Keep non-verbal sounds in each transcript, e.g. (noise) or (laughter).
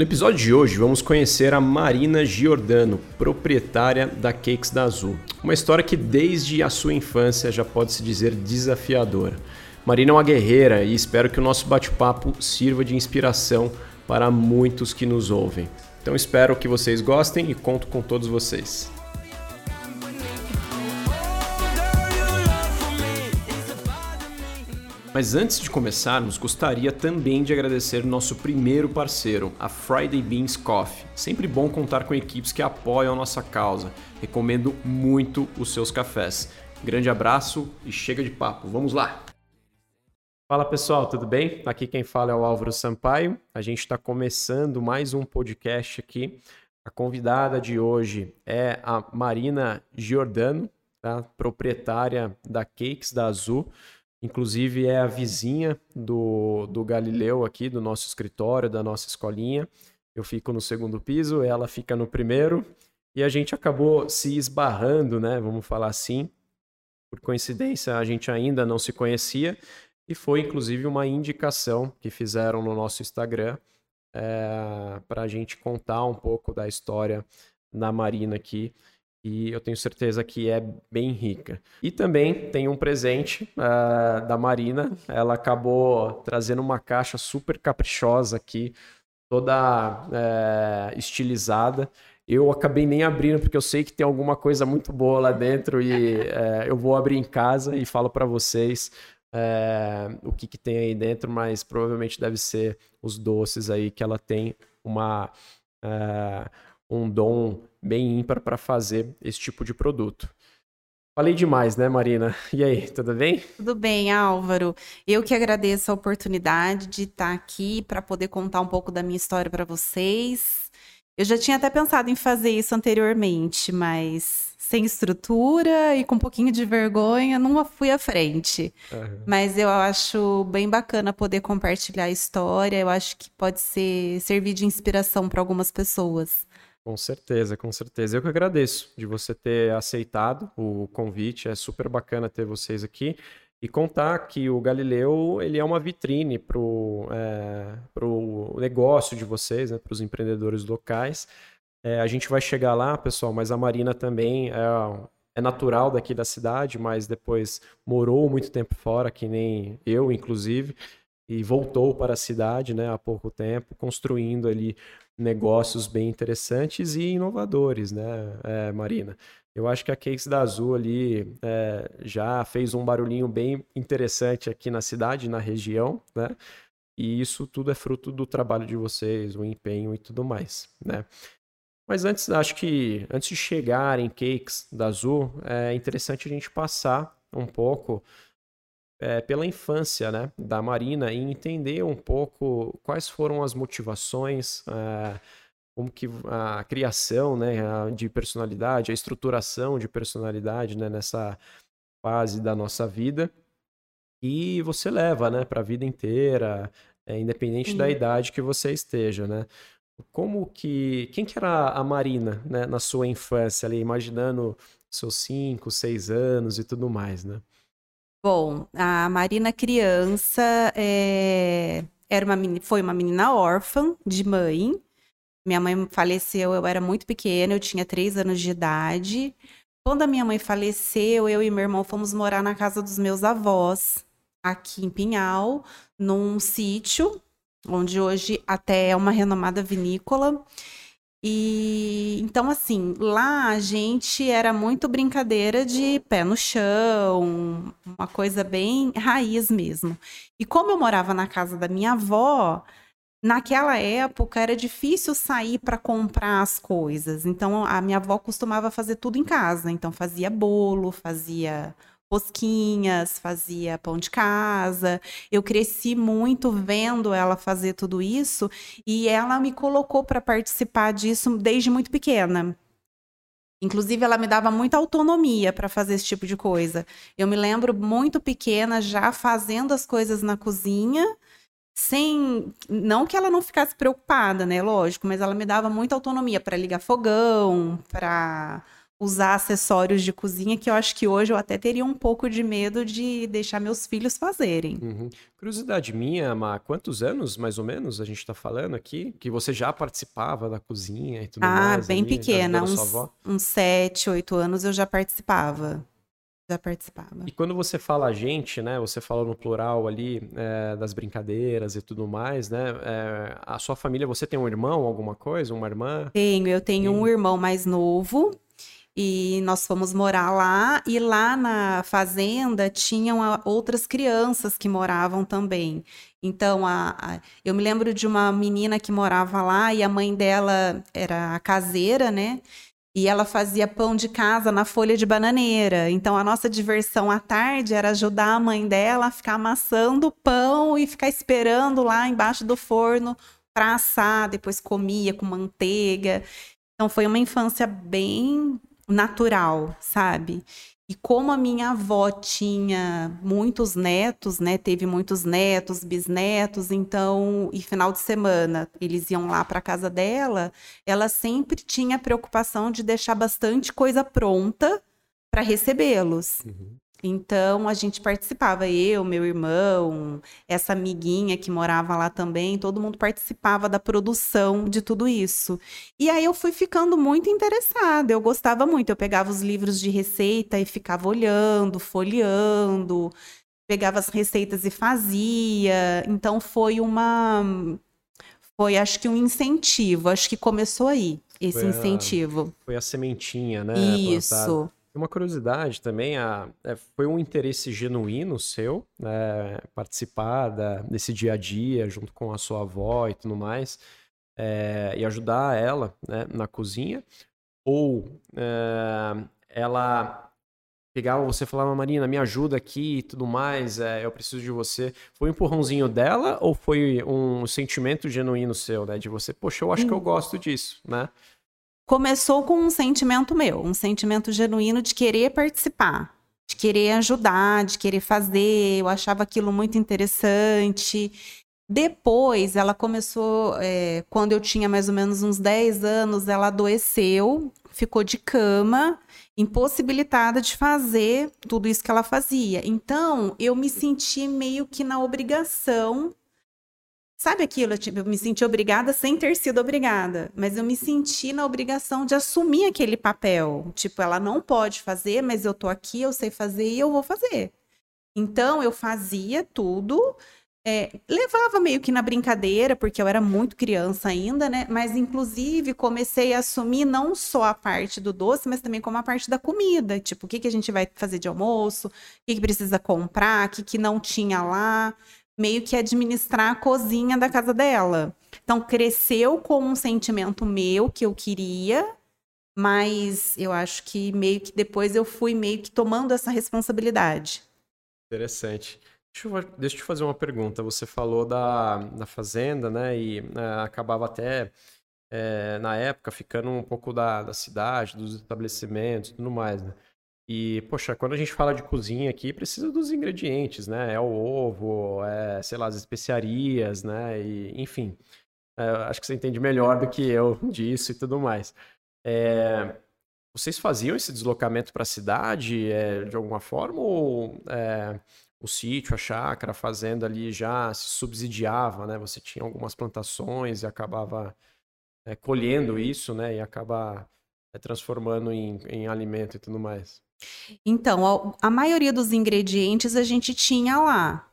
No episódio de hoje vamos conhecer a Marina Giordano, proprietária da Cakes da Azul. Uma história que desde a sua infância já pode se dizer desafiadora. Marina é uma guerreira e espero que o nosso bate-papo sirva de inspiração para muitos que nos ouvem. Então espero que vocês gostem e conto com todos vocês. Mas antes de começarmos, gostaria também de agradecer nosso primeiro parceiro, a Friday Beans Coffee. Sempre bom contar com equipes que apoiam a nossa causa. Recomendo muito os seus cafés. Grande abraço e chega de papo. Vamos lá! Fala pessoal, tudo bem? Aqui quem fala é o Álvaro Sampaio. A gente está começando mais um podcast aqui. A convidada de hoje é a Marina Giordano, tá? proprietária da Cakes da Azul. Inclusive é a vizinha do, do Galileu aqui, do nosso escritório, da nossa escolinha. Eu fico no segundo piso, ela fica no primeiro. E a gente acabou se esbarrando, né? Vamos falar assim. Por coincidência, a gente ainda não se conhecia. E foi inclusive uma indicação que fizeram no nosso Instagram é, eh, para a gente contar um pouco da história da Marina aqui e eu tenho certeza que é bem rica. E também tem um presente uh, da Marina, ela acabou trazendo uma caixa super caprichosa aqui, toda uh, estilizada. Eu acabei nem abrindo porque eu sei que tem alguma coisa muito boa lá dentro e uh, eu vou abrir em casa e falo para vocês o que, que tem aí dentro, mas provavelmente deve ser os doces aí que ela tem uma um dom bem ímpar para fazer esse tipo de produto. Falei demais, né, Marina? (laughs) E aí, tudo bem? Tudo bem, Álvaro. Eu que agradeço a oportunidade de estar aqui para poder contar um pouco da minha história para vocês. Eu já tinha até pensado em fazer isso anteriormente, mas sem estrutura e com um pouquinho de vergonha, não fui à frente. Uhum. Mas eu acho bem bacana poder compartilhar a história. Eu acho que pode ser servir de inspiração para algumas pessoas. Com certeza, com certeza. Eu que agradeço de você ter aceitado o convite. É super bacana ter vocês aqui e contar que o Galileu ele é uma vitrine para o é, negócio de vocês, né, para os empreendedores locais. É, a gente vai chegar lá, pessoal, mas a Marina também é, é natural daqui da cidade, mas depois morou muito tempo fora, que nem eu, inclusive, e voltou para a cidade né, há pouco tempo, construindo ali negócios bem interessantes e inovadores, né, é, Marina? Eu acho que a Cakes da Azul ali é, já fez um barulhinho bem interessante aqui na cidade, na região, né? E isso tudo é fruto do trabalho de vocês, o empenho e tudo mais, né? Mas antes, acho que antes de chegar em Cakes da Azul, é interessante a gente passar um pouco é, pela infância né, da Marina e entender um pouco quais foram as motivações, é, como que a criação né, de personalidade, a estruturação de personalidade né, nessa fase da nossa vida e você leva né, para a vida inteira, é, independente Sim. da idade que você esteja, né? Como que. Quem que era a Marina né, na sua infância, ali, imaginando seus 5, 6 anos e tudo mais, né? Bom, a Marina criança é, era uma, foi uma menina órfã de mãe. Minha mãe faleceu, eu era muito pequena, eu tinha três anos de idade. Quando a minha mãe faleceu, eu e meu irmão fomos morar na casa dos meus avós, aqui em Pinhal, num sítio, onde hoje até é uma renomada vinícola. E então, assim, lá a gente era muito brincadeira de pé no chão, uma coisa bem raiz mesmo. E como eu morava na casa da minha avó, naquela época era difícil sair para comprar as coisas. Então, a minha avó costumava fazer tudo em casa. Então, fazia bolo, fazia rosquinhas, fazia pão de casa. Eu cresci muito vendo ela fazer tudo isso e ela me colocou para participar disso desde muito pequena. Inclusive, ela me dava muita autonomia para fazer esse tipo de coisa. Eu me lembro muito pequena já fazendo as coisas na cozinha, sem. Não que ela não ficasse preocupada, né? Lógico, mas ela me dava muita autonomia para ligar fogão, para usar acessórios de cozinha que eu acho que hoje eu até teria um pouco de medo de deixar meus filhos fazerem. Uhum. Curiosidade minha, há quantos anos mais ou menos a gente está falando aqui? Que você já participava da cozinha e tudo ah, mais? Ah, bem ali, pequena, uns, uns sete, oito anos eu já participava. Já participava. E quando você fala a gente, né? Você falou no plural ali é, das brincadeiras e tudo mais, né? É, a sua família, você tem um irmão, alguma coisa, uma irmã? Tenho, eu tenho um irmão mais novo e nós fomos morar lá, e lá na fazenda tinham outras crianças que moravam também. Então, a, a, eu me lembro de uma menina que morava lá e a mãe dela era a caseira, né? E ela fazia pão de casa na folha de bananeira. Então, a nossa diversão à tarde era ajudar a mãe dela a ficar amassando pão e ficar esperando lá embaixo do forno para assar. Depois comia com manteiga. Então, foi uma infância bem natural, sabe? E como a minha avó tinha muitos netos, né? Teve muitos netos, bisnetos, então, e final de semana eles iam lá para casa dela, ela sempre tinha a preocupação de deixar bastante coisa pronta para recebê-los. Uhum. Então a gente participava, eu, meu irmão, essa amiguinha que morava lá também, todo mundo participava da produção de tudo isso. E aí eu fui ficando muito interessada, eu gostava muito. Eu pegava os livros de receita e ficava olhando, folheando, pegava as receitas e fazia. Então foi uma. Foi, acho que um incentivo, acho que começou aí, esse foi incentivo. A, foi a sementinha, né? Isso. Plantada. Uma curiosidade também, a, é, foi um interesse genuíno seu, né, participar da, desse dia a dia junto com a sua avó e tudo mais, é, e ajudar ela né, na cozinha, ou é, ela pegava você e falava, Marina, me ajuda aqui e tudo mais, é, eu preciso de você. Foi um empurrãozinho dela ou foi um sentimento genuíno seu, né? De você, poxa, eu acho que eu hum. gosto disso, né? Começou com um sentimento meu, um sentimento genuíno de querer participar, de querer ajudar, de querer fazer. Eu achava aquilo muito interessante. Depois, ela começou, é, quando eu tinha mais ou menos uns 10 anos, ela adoeceu, ficou de cama, impossibilitada de fazer tudo isso que ela fazia. Então, eu me senti meio que na obrigação Sabe aquilo? Tipo, eu me senti obrigada sem ter sido obrigada, mas eu me senti na obrigação de assumir aquele papel. Tipo, ela não pode fazer, mas eu tô aqui, eu sei fazer e eu vou fazer. Então, eu fazia tudo, é, levava meio que na brincadeira, porque eu era muito criança ainda, né? Mas, inclusive, comecei a assumir não só a parte do doce, mas também como a parte da comida. Tipo, o que, que a gente vai fazer de almoço, o que, que precisa comprar, o que, que não tinha lá meio que administrar a cozinha da casa dela. Então, cresceu com um sentimento meu que eu queria, mas eu acho que meio que depois eu fui meio que tomando essa responsabilidade. Interessante. Deixa eu, deixa eu te fazer uma pergunta. Você falou da, da fazenda, né? E é, acabava até, é, na época, ficando um pouco da, da cidade, dos estabelecimentos e tudo mais, né? E, poxa, quando a gente fala de cozinha aqui, precisa dos ingredientes, né? É o ovo, é, sei lá, as especiarias, né? E, enfim, é, acho que você entende melhor do que eu (laughs) disso e tudo mais. É, vocês faziam esse deslocamento para a cidade é, de alguma forma ou é, o sítio, a chácara, a fazenda ali já se subsidiava, né? Você tinha algumas plantações e acabava é, colhendo isso, né? E acaba transformando em, em alimento e tudo mais. Então, a, a maioria dos ingredientes a gente tinha lá.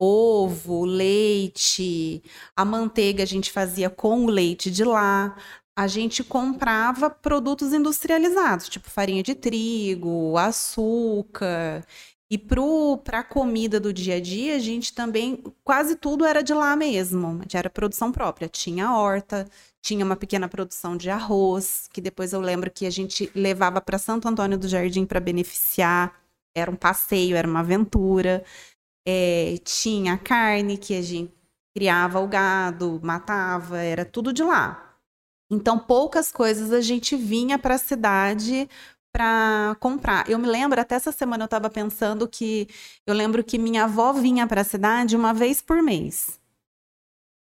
Ovo, leite, a manteiga a gente fazia com o leite de lá. A gente comprava produtos industrializados, tipo farinha de trigo, açúcar. E para a comida do dia a dia, a gente também, quase tudo era de lá mesmo, era produção própria. Tinha horta, tinha uma pequena produção de arroz, que depois eu lembro que a gente levava para Santo Antônio do Jardim para beneficiar era um passeio, era uma aventura. É, tinha carne que a gente criava o gado, matava, era tudo de lá. Então, poucas coisas a gente vinha para a cidade para comprar. Eu me lembro, até essa semana eu estava pensando que eu lembro que minha avó vinha para a cidade uma vez por mês.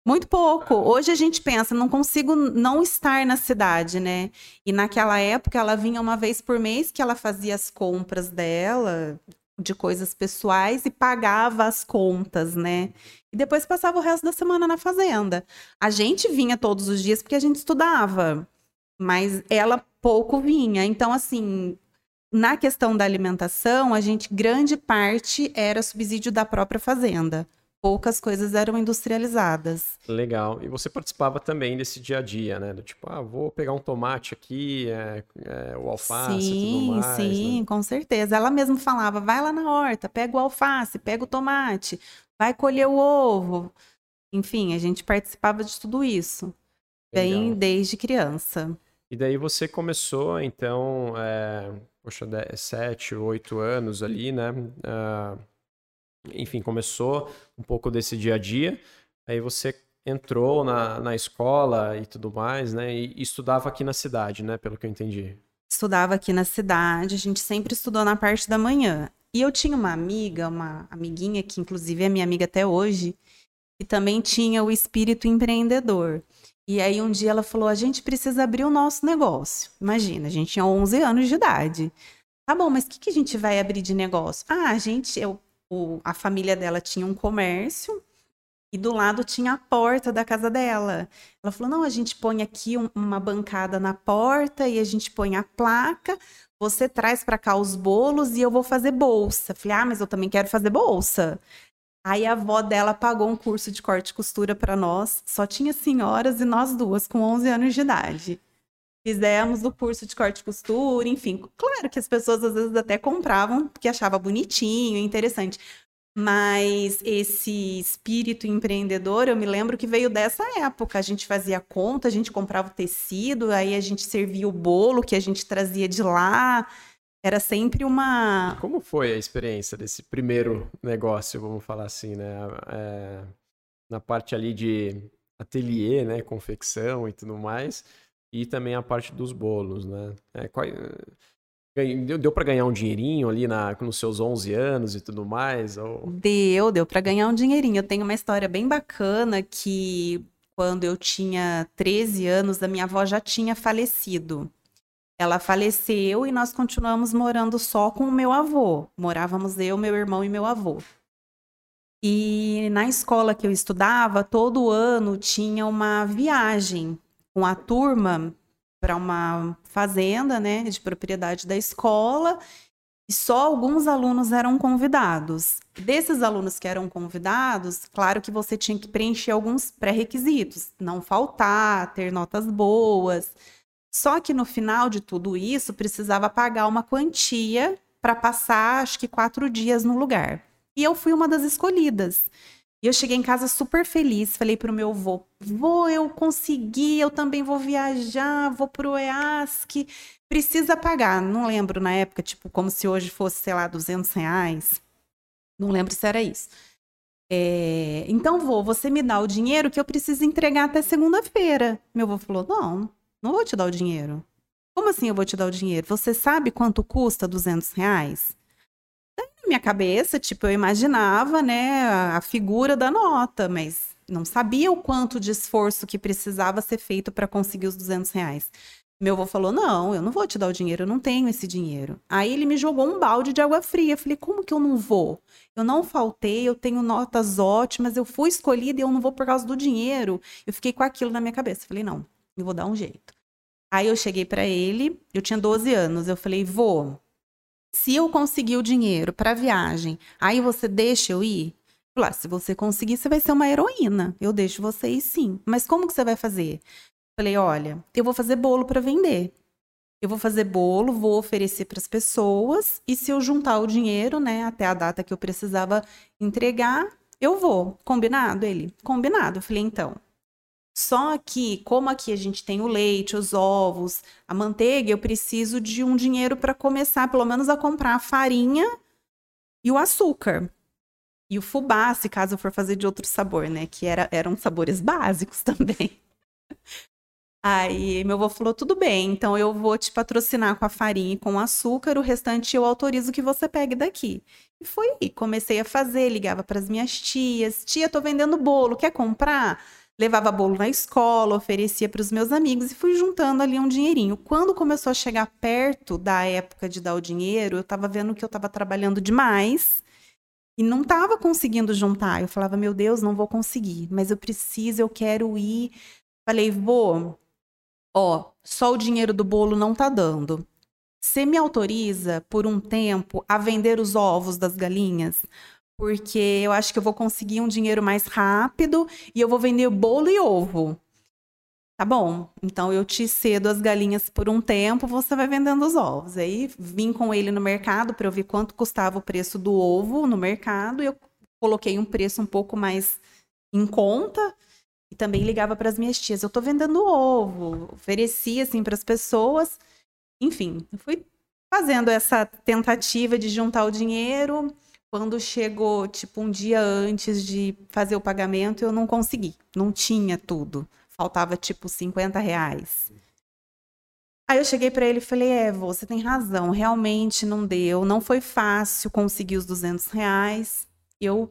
Muito pouco. Hoje a gente pensa, não consigo não estar na cidade, né? E naquela época ela vinha uma vez por mês que ela fazia as compras dela, de coisas pessoais e pagava as contas, né? E depois passava o resto da semana na fazenda. A gente vinha todos os dias porque a gente estudava, mas ela pouco vinha. Então, assim, na questão da alimentação, a gente, grande parte era subsídio da própria fazenda poucas coisas eram industrializadas. Legal. E você participava também desse dia a dia, né? Do tipo, ah, vou pegar um tomate aqui, é, é, o alface sim, mais. Sim, né? com certeza. Ela mesma falava, vai lá na horta, pega o alface, pega o tomate, vai colher o ovo. Enfim, a gente participava de tudo isso. Legal. Bem desde criança. E daí você começou, então, é, poxa, sete, oito anos ali, né? Uh, enfim, começou um pouco desse dia a dia, aí você entrou na, na escola e tudo mais, né? E, e estudava aqui na cidade, né? Pelo que eu entendi. Estudava aqui na cidade, a gente sempre estudou na parte da manhã. E eu tinha uma amiga, uma amiguinha que inclusive é minha amiga até hoje, que também tinha o espírito empreendedor. E aí um dia ela falou: "A gente precisa abrir o nosso negócio". Imagina, a gente tinha 11 anos de idade. Tá bom, mas o que, que a gente vai abrir de negócio? Ah, a gente, eu o, a família dela tinha um comércio e do lado tinha a porta da casa dela. Ela falou: não, a gente põe aqui um, uma bancada na porta e a gente põe a placa. Você traz para cá os bolos e eu vou fazer bolsa. Falei: ah, mas eu também quero fazer bolsa. Aí a avó dela pagou um curso de corte e costura para nós. Só tinha senhoras e nós duas, com 11 anos de idade. Fizemos o curso de corte e costura, enfim. Claro que as pessoas às vezes até compravam, porque achava bonitinho, interessante. Mas esse espírito empreendedor, eu me lembro que veio dessa época. A gente fazia conta, a gente comprava o tecido, aí a gente servia o bolo que a gente trazia de lá. Era sempre uma. Como foi a experiência desse primeiro negócio, vamos falar assim, né? É, na parte ali de ateliê, né? Confecção e tudo mais e também a parte dos bolos, né? É, qual, deu deu para ganhar um dinheirinho ali na, nos seus 11 anos e tudo mais? Ou... Deu, deu para ganhar um dinheirinho. Eu tenho uma história bem bacana que quando eu tinha 13 anos, a minha avó já tinha falecido. Ela faleceu e nós continuamos morando só com o meu avô. Morávamos eu, meu irmão e meu avô. E na escola que eu estudava, todo ano tinha uma viagem com a turma para uma fazenda, né, de propriedade da escola, e só alguns alunos eram convidados. Desses alunos que eram convidados, claro que você tinha que preencher alguns pré-requisitos, não faltar, ter notas boas. Só que no final de tudo isso, precisava pagar uma quantia para passar, acho que quatro dias no lugar. E eu fui uma das escolhidas. E eu cheguei em casa super feliz, falei pro meu avô, vô, eu consegui, eu também vou viajar, vou pro EASC, precisa pagar. Não lembro na época, tipo, como se hoje fosse, sei lá, 200 reais. Não lembro se era isso. É, então, vô, você me dá o dinheiro que eu preciso entregar até segunda-feira. Meu avô falou, não, não vou te dar o dinheiro. Como assim eu vou te dar o dinheiro? Você sabe quanto custa 200 reais? minha cabeça, tipo, eu imaginava, né, a figura da nota, mas não sabia o quanto de esforço que precisava ser feito para conseguir os 200 reais. Meu avô falou: Não, eu não vou te dar o dinheiro, eu não tenho esse dinheiro. Aí ele me jogou um balde de água fria. Eu falei: Como que eu não vou? Eu não faltei, eu tenho notas ótimas, eu fui escolhida e eu não vou por causa do dinheiro. Eu fiquei com aquilo na minha cabeça. Eu falei: Não, eu vou dar um jeito. Aí eu cheguei para ele, eu tinha 12 anos. Eu falei: Vô, se eu conseguir o dinheiro para viagem, aí você deixa eu ir? Lá, se você conseguir, você vai ser uma heroína. Eu deixo você ir sim. Mas como que você vai fazer? Falei, olha, eu vou fazer bolo para vender. Eu vou fazer bolo, vou oferecer para as pessoas e se eu juntar o dinheiro, né, até a data que eu precisava entregar, eu vou. Combinado ele? Combinado. Eu falei, então, só que, como aqui a gente tem o leite, os ovos, a manteiga, eu preciso de um dinheiro para começar, pelo menos, a comprar a farinha e o açúcar. E o fubá, se caso eu for fazer de outro sabor, né? Que era, eram sabores básicos (laughs) também. Aí meu avô falou: tudo bem, então eu vou te patrocinar com a farinha e com açúcar, o restante eu autorizo que você pegue daqui. E foi aí, comecei a fazer, ligava para as minhas tias: tia, tô vendendo bolo, quer comprar? Levava bolo na escola, oferecia para os meus amigos e fui juntando ali um dinheirinho. Quando começou a chegar perto da época de dar o dinheiro, eu estava vendo que eu estava trabalhando demais e não estava conseguindo juntar. Eu falava, meu Deus, não vou conseguir, mas eu preciso, eu quero ir. Falei, vou, ó, só o dinheiro do bolo não tá dando. Você me autoriza por um tempo a vender os ovos das galinhas? Porque eu acho que eu vou conseguir um dinheiro mais rápido e eu vou vender bolo e ovo. Tá bom, então eu te cedo as galinhas por um tempo, você vai vendendo os ovos. Aí vim com ele no mercado para eu ver quanto custava o preço do ovo no mercado e eu coloquei um preço um pouco mais em conta e também ligava para as minhas tias, eu tô vendendo ovo, oferecia assim para as pessoas. Enfim, eu fui fazendo essa tentativa de juntar o dinheiro. Quando chegou, tipo, um dia antes de fazer o pagamento, eu não consegui. Não tinha tudo. Faltava, tipo, 50 reais. Aí eu cheguei para ele e falei: É, você tem razão, realmente não deu. Não foi fácil conseguir os 200 reais. Eu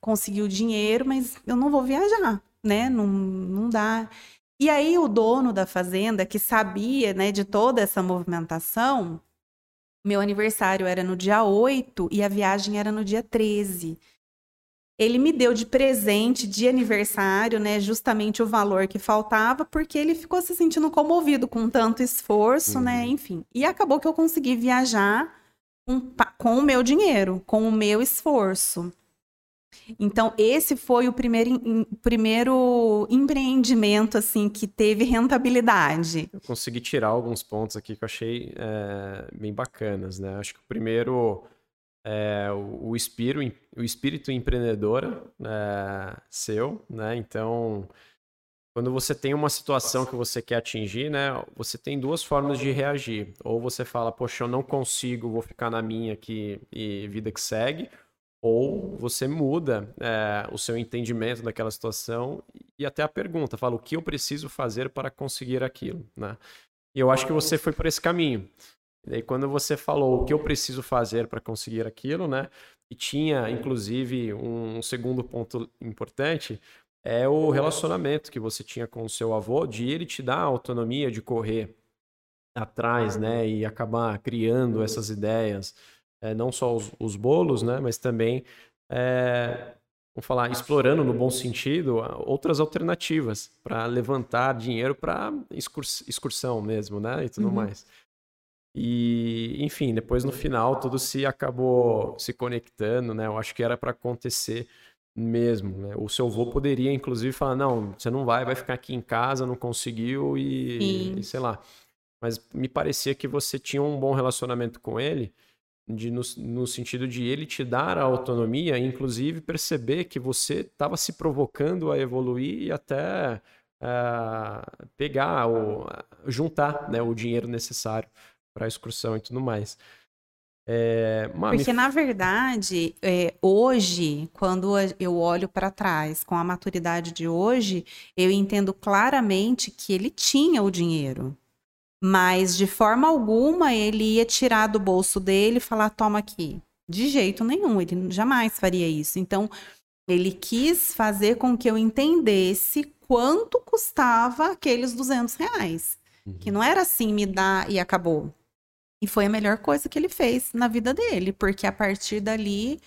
consegui o dinheiro, mas eu não vou viajar né? Não, não dá. E aí o dono da fazenda, que sabia, né, de toda essa movimentação, meu aniversário era no dia 8 e a viagem era no dia 13. Ele me deu de presente de aniversário, né, justamente o valor que faltava, porque ele ficou se sentindo comovido com tanto esforço, né, uhum. né, enfim. E acabou que eu consegui viajar com, com o meu dinheiro, com o meu esforço. Então, esse foi o primeiro, primeiro empreendimento, assim, que teve rentabilidade. Eu consegui tirar alguns pontos aqui que eu achei é, bem bacanas, né? Acho que o primeiro é o, o, espírito, o espírito empreendedor é, seu, né? Então, quando você tem uma situação que você quer atingir, né? Você tem duas formas de reagir. Ou você fala, poxa, eu não consigo, vou ficar na minha aqui e vida que segue ou você muda é, o seu entendimento daquela situação e até a pergunta, fala o que eu preciso fazer para conseguir aquilo, né? E eu acho que você foi por esse caminho. E daí quando você falou o que eu preciso fazer para conseguir aquilo, né? E tinha inclusive um segundo ponto importante, é o relacionamento que você tinha com o seu avô, de ele te dar a autonomia de correr atrás, né? E acabar criando essas ideias é, não só os, os, bolos, né, mas também, é, vamos falar, explorando no bom sentido outras alternativas para levantar dinheiro para excursão mesmo, né, e tudo uhum. mais. E, enfim, depois no final tudo se acabou se conectando, né? Eu acho que era para acontecer mesmo, né? O seu avô poderia, inclusive, falar: não, você não vai, vai ficar aqui em casa, não conseguiu e, e sei lá. Mas me parecia que você tinha um bom relacionamento com ele de, no, no, sentido de ele te dar a autonomia, inclusive perceber que você estava se provocando a evoluir e até uh, pegar ou juntar né, o dinheiro necessário para a excursão e tudo mais. É, Porque, na verdade, é, hoje, quando eu olho para trás, com a maturidade de hoje, eu entendo claramente que ele tinha o dinheiro. Mas de forma alguma ele ia tirar do bolso dele e falar: toma aqui. De jeito nenhum, ele jamais faria isso. Então, ele quis fazer com que eu entendesse quanto custava aqueles 200 reais. Uhum. Que não era assim, me dá e acabou. E foi a melhor coisa que ele fez na vida dele, porque a partir dali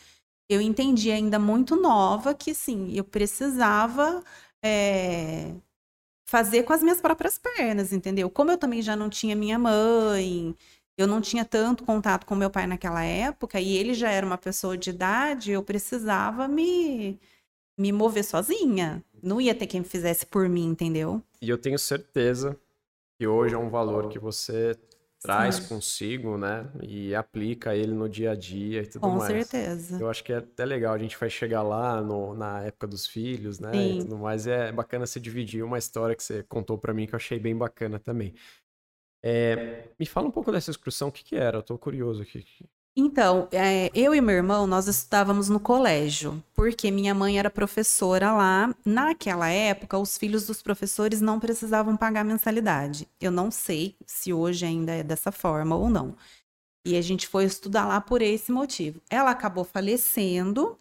eu entendi ainda muito nova que sim, eu precisava é, fazer com as minhas próprias pernas, entendeu? Como eu também já não tinha minha mãe, eu não tinha tanto contato com meu pai naquela época e ele já era uma pessoa de idade, eu precisava me me mover sozinha. Não ia ter quem fizesse por mim, entendeu? E eu tenho certeza que hoje é um valor que você traz Sim. consigo, né? E aplica ele no dia a dia e tudo Com mais. Com certeza. Eu acho que é até legal, a gente vai chegar lá no, na época dos filhos, né? Sim. E tudo mais. É bacana você dividir uma história que você contou para mim que eu achei bem bacana também. É, me fala um pouco dessa excursão, o que, que era? Eu tô curioso aqui. Então, é, eu e meu irmão, nós estudávamos no colégio, porque minha mãe era professora lá. Naquela época, os filhos dos professores não precisavam pagar mensalidade. Eu não sei se hoje ainda é dessa forma ou não. E a gente foi estudar lá por esse motivo. Ela acabou falecendo,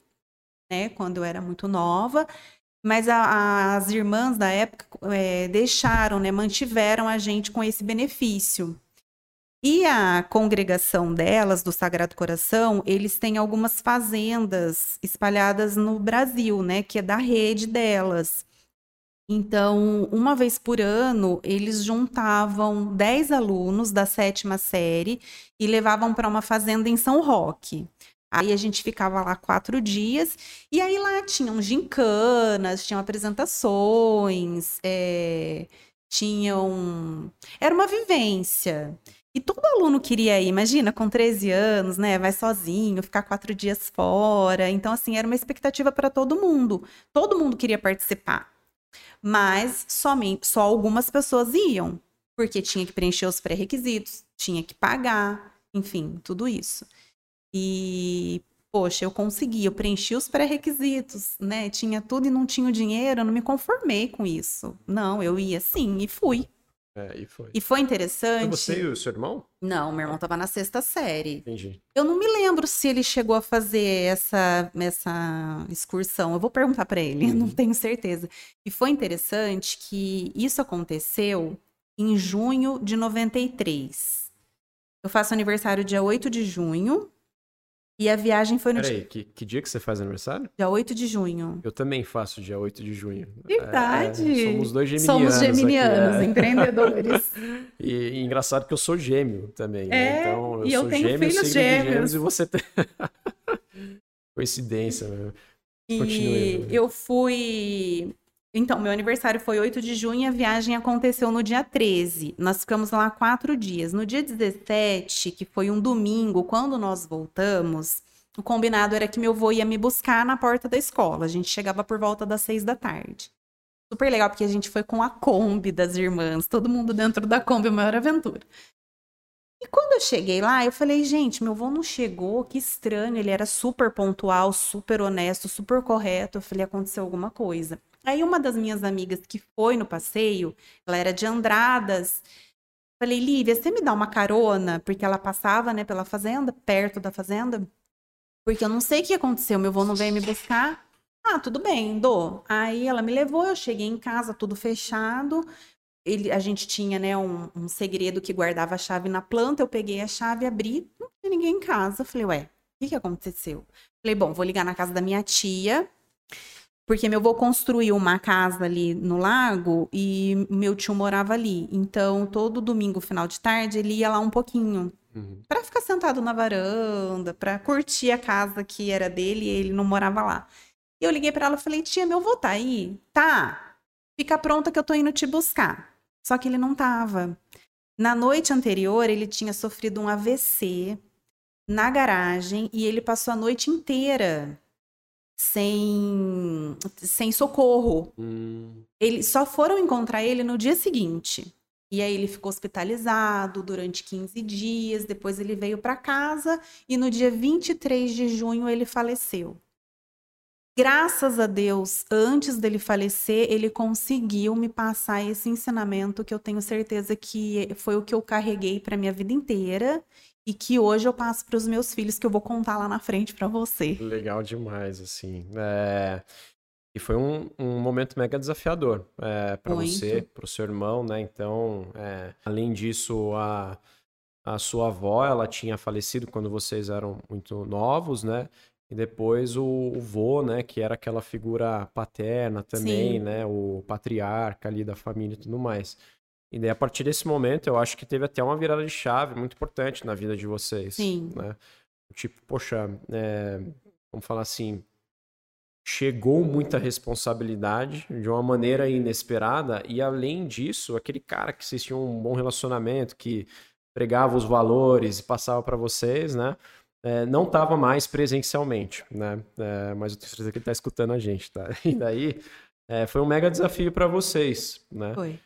né, quando eu era muito nova, mas a, as irmãs da época é, deixaram, né, mantiveram a gente com esse benefício. E a congregação delas, do Sagrado Coração, eles têm algumas fazendas espalhadas no Brasil, né? Que é da rede delas. Então, uma vez por ano, eles juntavam 10 alunos da sétima série e levavam para uma fazenda em São Roque. Aí a gente ficava lá quatro dias, e aí lá tinham gincanas, tinham apresentações, é, tinham. Era uma vivência. E todo aluno queria ir, imagina, com 13 anos, né? Vai sozinho, ficar quatro dias fora. Então, assim, era uma expectativa para todo mundo. Todo mundo queria participar. Mas somente, só algumas pessoas iam, porque tinha que preencher os pré-requisitos, tinha que pagar, enfim, tudo isso. E, poxa, eu consegui, eu preenchi os pré-requisitos, né? Tinha tudo e não tinha o dinheiro, eu não me conformei com isso. Não, eu ia sim e fui. É, e foi. E foi interessante. Foi você e o seu irmão? Não, meu irmão tava na sexta série. Entendi. Eu não me lembro se ele chegou a fazer essa, essa excursão. Eu vou perguntar para ele, (laughs) uhum. não tenho certeza. E foi interessante que isso aconteceu em junho de 93. Eu faço aniversário dia 8 de junho e a viagem foi no Peraí, dia... que, que dia que você faz aniversário? Dia 8 de junho. Eu também faço dia 8 de junho. Verdade. É, somos dois geminianos. Somos geminianos, aqui, é. empreendedores. e, (laughs) e, engraçado que eu sou gêmeo também. Né? É, né? Então, eu e sou eu tenho gêmeo, filhos gêmeos. gêmeos. E você tem... (laughs) Coincidência, né? E eu fui então, meu aniversário foi 8 de junho e a viagem aconteceu no dia 13. Nós ficamos lá quatro dias. No dia 17, que foi um domingo, quando nós voltamos, o combinado era que meu avô ia me buscar na porta da escola. A gente chegava por volta das seis da tarde. Super legal, porque a gente foi com a Kombi das irmãs, todo mundo dentro da Kombi, a maior aventura. E quando eu cheguei lá, eu falei, gente, meu avô não chegou, que estranho. Ele era super pontual, super honesto, super correto. Eu falei, aconteceu alguma coisa. Aí uma das minhas amigas que foi no passeio, ela era de Andradas. Falei, Lívia, você me dá uma carona? Porque ela passava, né, pela fazenda, perto da fazenda. Porque eu não sei o que aconteceu, meu avô não veio me buscar. Ah, tudo bem, dou. Aí ela me levou, eu cheguei em casa, tudo fechado. Ele, a gente tinha, né, um, um segredo que guardava a chave na planta. Eu peguei a chave, abri, não tinha ninguém em casa. Falei, ué, o que, que aconteceu? Falei, bom, vou ligar na casa da minha tia porque meu avô construiu uma casa ali no lago e meu tio morava ali. Então, todo domingo, final de tarde, ele ia lá um pouquinho. Uhum. para ficar sentado na varanda, para curtir a casa que era dele e ele não morava lá. E eu liguei para ela e falei: Tia, meu avô tá aí? Tá. Fica pronta que eu tô indo te buscar. Só que ele não tava. Na noite anterior, ele tinha sofrido um AVC na garagem e ele passou a noite inteira sem, sem socorro. Hum. Eles só foram encontrar ele no dia seguinte. E aí ele ficou hospitalizado durante 15 dias, depois ele veio para casa e no dia 23 de junho ele faleceu. Graças a Deus, antes dele falecer, ele conseguiu me passar esse ensinamento que eu tenho certeza que foi o que eu carreguei para minha vida inteira e que hoje eu passo para os meus filhos que eu vou contar lá na frente para você. Legal demais, assim. É... E foi um, um momento mega desafiador é, para você, para o seu irmão, né? Então, é... além disso, a, a sua avó, ela tinha falecido quando vocês eram muito novos, né? E depois o, o vô, né, que era aquela figura paterna também, Sim. né, o patriarca ali da família e tudo mais. E daí, a partir desse momento, eu acho que teve até uma virada de chave muito importante na vida de vocês. Sim. Né? Tipo, poxa, é, vamos falar assim, chegou muita responsabilidade de uma maneira inesperada, e além disso, aquele cara que vocês tinham um bom relacionamento, que pregava os valores e passava para vocês, né? É, não estava mais presencialmente, né? É, mas eu tenho certeza que ele está escutando a gente, tá? (laughs) E daí é, foi um mega desafio para vocês, né? Foi.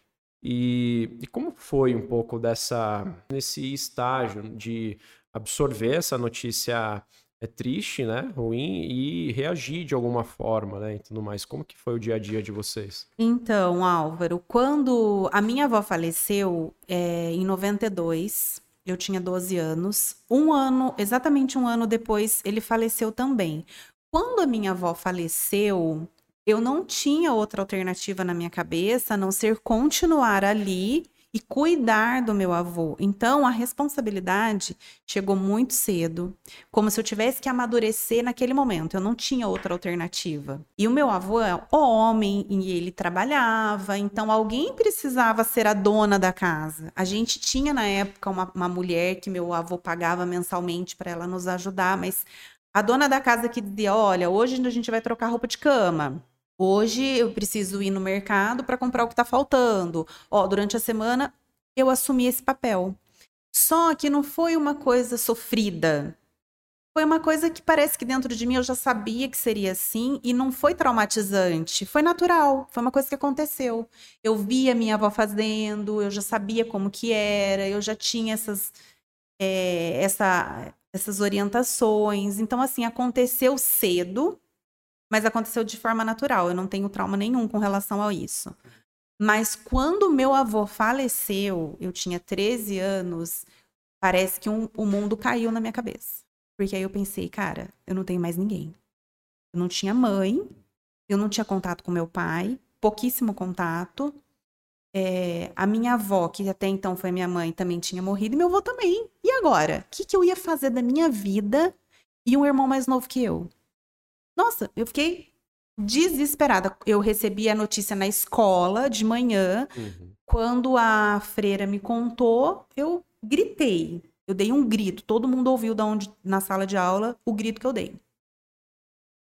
E, e como foi um pouco dessa nesse estágio de absorver essa notícia é triste, né? Ruim e reagir de alguma forma, né? E tudo mais. Como que foi o dia a dia de vocês? Então, Álvaro, quando a minha avó faleceu é, em 92, eu tinha 12 anos. Um ano, exatamente um ano depois, ele faleceu também. Quando a minha avó faleceu, eu não tinha outra alternativa na minha cabeça a não ser continuar ali e cuidar do meu avô. Então, a responsabilidade chegou muito cedo, como se eu tivesse que amadurecer naquele momento. Eu não tinha outra alternativa. E o meu avô é homem e ele trabalhava, então alguém precisava ser a dona da casa. A gente tinha na época uma, uma mulher que meu avô pagava mensalmente para ela nos ajudar, mas a dona da casa que dizia: Olha, hoje a gente vai trocar roupa de cama. Hoje eu preciso ir no mercado para comprar o que está faltando. Ó, durante a semana eu assumi esse papel. Só que não foi uma coisa sofrida. Foi uma coisa que parece que dentro de mim eu já sabia que seria assim e não foi traumatizante. Foi natural, foi uma coisa que aconteceu. Eu via minha avó fazendo, eu já sabia como que era, eu já tinha essas, é, essa, essas orientações. Então, assim, aconteceu cedo mas aconteceu de forma natural. Eu não tenho trauma nenhum com relação a isso. Mas quando meu avô faleceu, eu tinha 13 anos, parece que um, o mundo caiu na minha cabeça. Porque aí eu pensei, cara, eu não tenho mais ninguém. Eu não tinha mãe, eu não tinha contato com meu pai, pouquíssimo contato. É, a minha avó, que até então foi minha mãe, também tinha morrido, e meu avô também. E agora? O que, que eu ia fazer da minha vida e um irmão mais novo que eu? Nossa, eu fiquei desesperada. Eu recebi a notícia na escola de manhã. Uhum. Quando a freira me contou, eu gritei. Eu dei um grito. Todo mundo ouviu da onde, na sala de aula o grito que eu dei.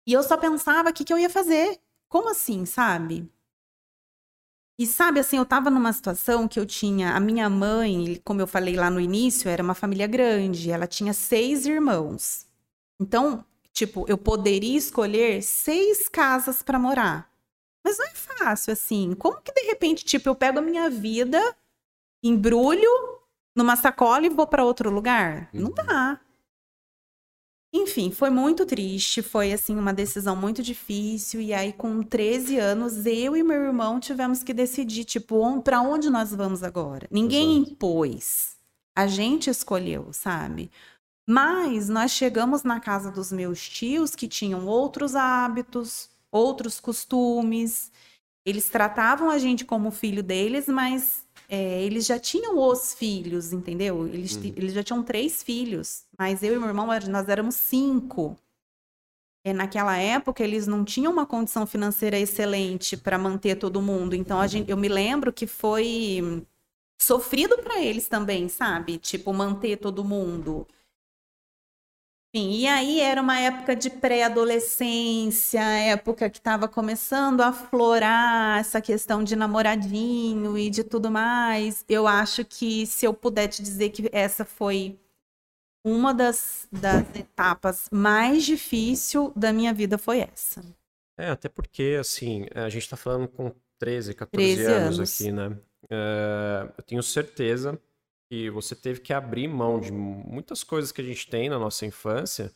E eu só pensava o que, que eu ia fazer. Como assim, sabe? E sabe, assim, eu tava numa situação que eu tinha. A minha mãe, como eu falei lá no início, era uma família grande. Ela tinha seis irmãos. Então, Tipo, eu poderia escolher seis casas para morar. Mas não é fácil assim. Como que de repente, tipo, eu pego a minha vida, embrulho numa sacola e vou para outro lugar? Uhum. Não dá. Enfim, foi muito triste, foi assim uma decisão muito difícil e aí com 13 anos eu e meu irmão tivemos que decidir, tipo, para onde nós vamos agora? Ninguém Exato. impôs. A gente escolheu, sabe? Mas nós chegamos na casa dos meus tios que tinham outros hábitos, outros costumes. Eles tratavam a gente como filho deles, mas é, eles já tinham os filhos, entendeu? Eles, uhum. eles já tinham três filhos, mas eu e meu irmão, nós éramos cinco. E naquela época, eles não tinham uma condição financeira excelente para manter todo mundo. Então, uhum. gente, eu me lembro que foi sofrido para eles também, sabe? Tipo, manter todo mundo. E aí era uma época de pré-adolescência, época que estava começando a aflorar essa questão de namoradinho e de tudo mais. Eu acho que se eu puder te dizer que essa foi uma das, das etapas mais difíceis da minha vida foi essa. É, até porque, assim, a gente está falando com 13, 14 13 anos, anos, aqui, né? É, eu tenho certeza que você teve que abrir mão de muitas coisas que a gente tem na nossa infância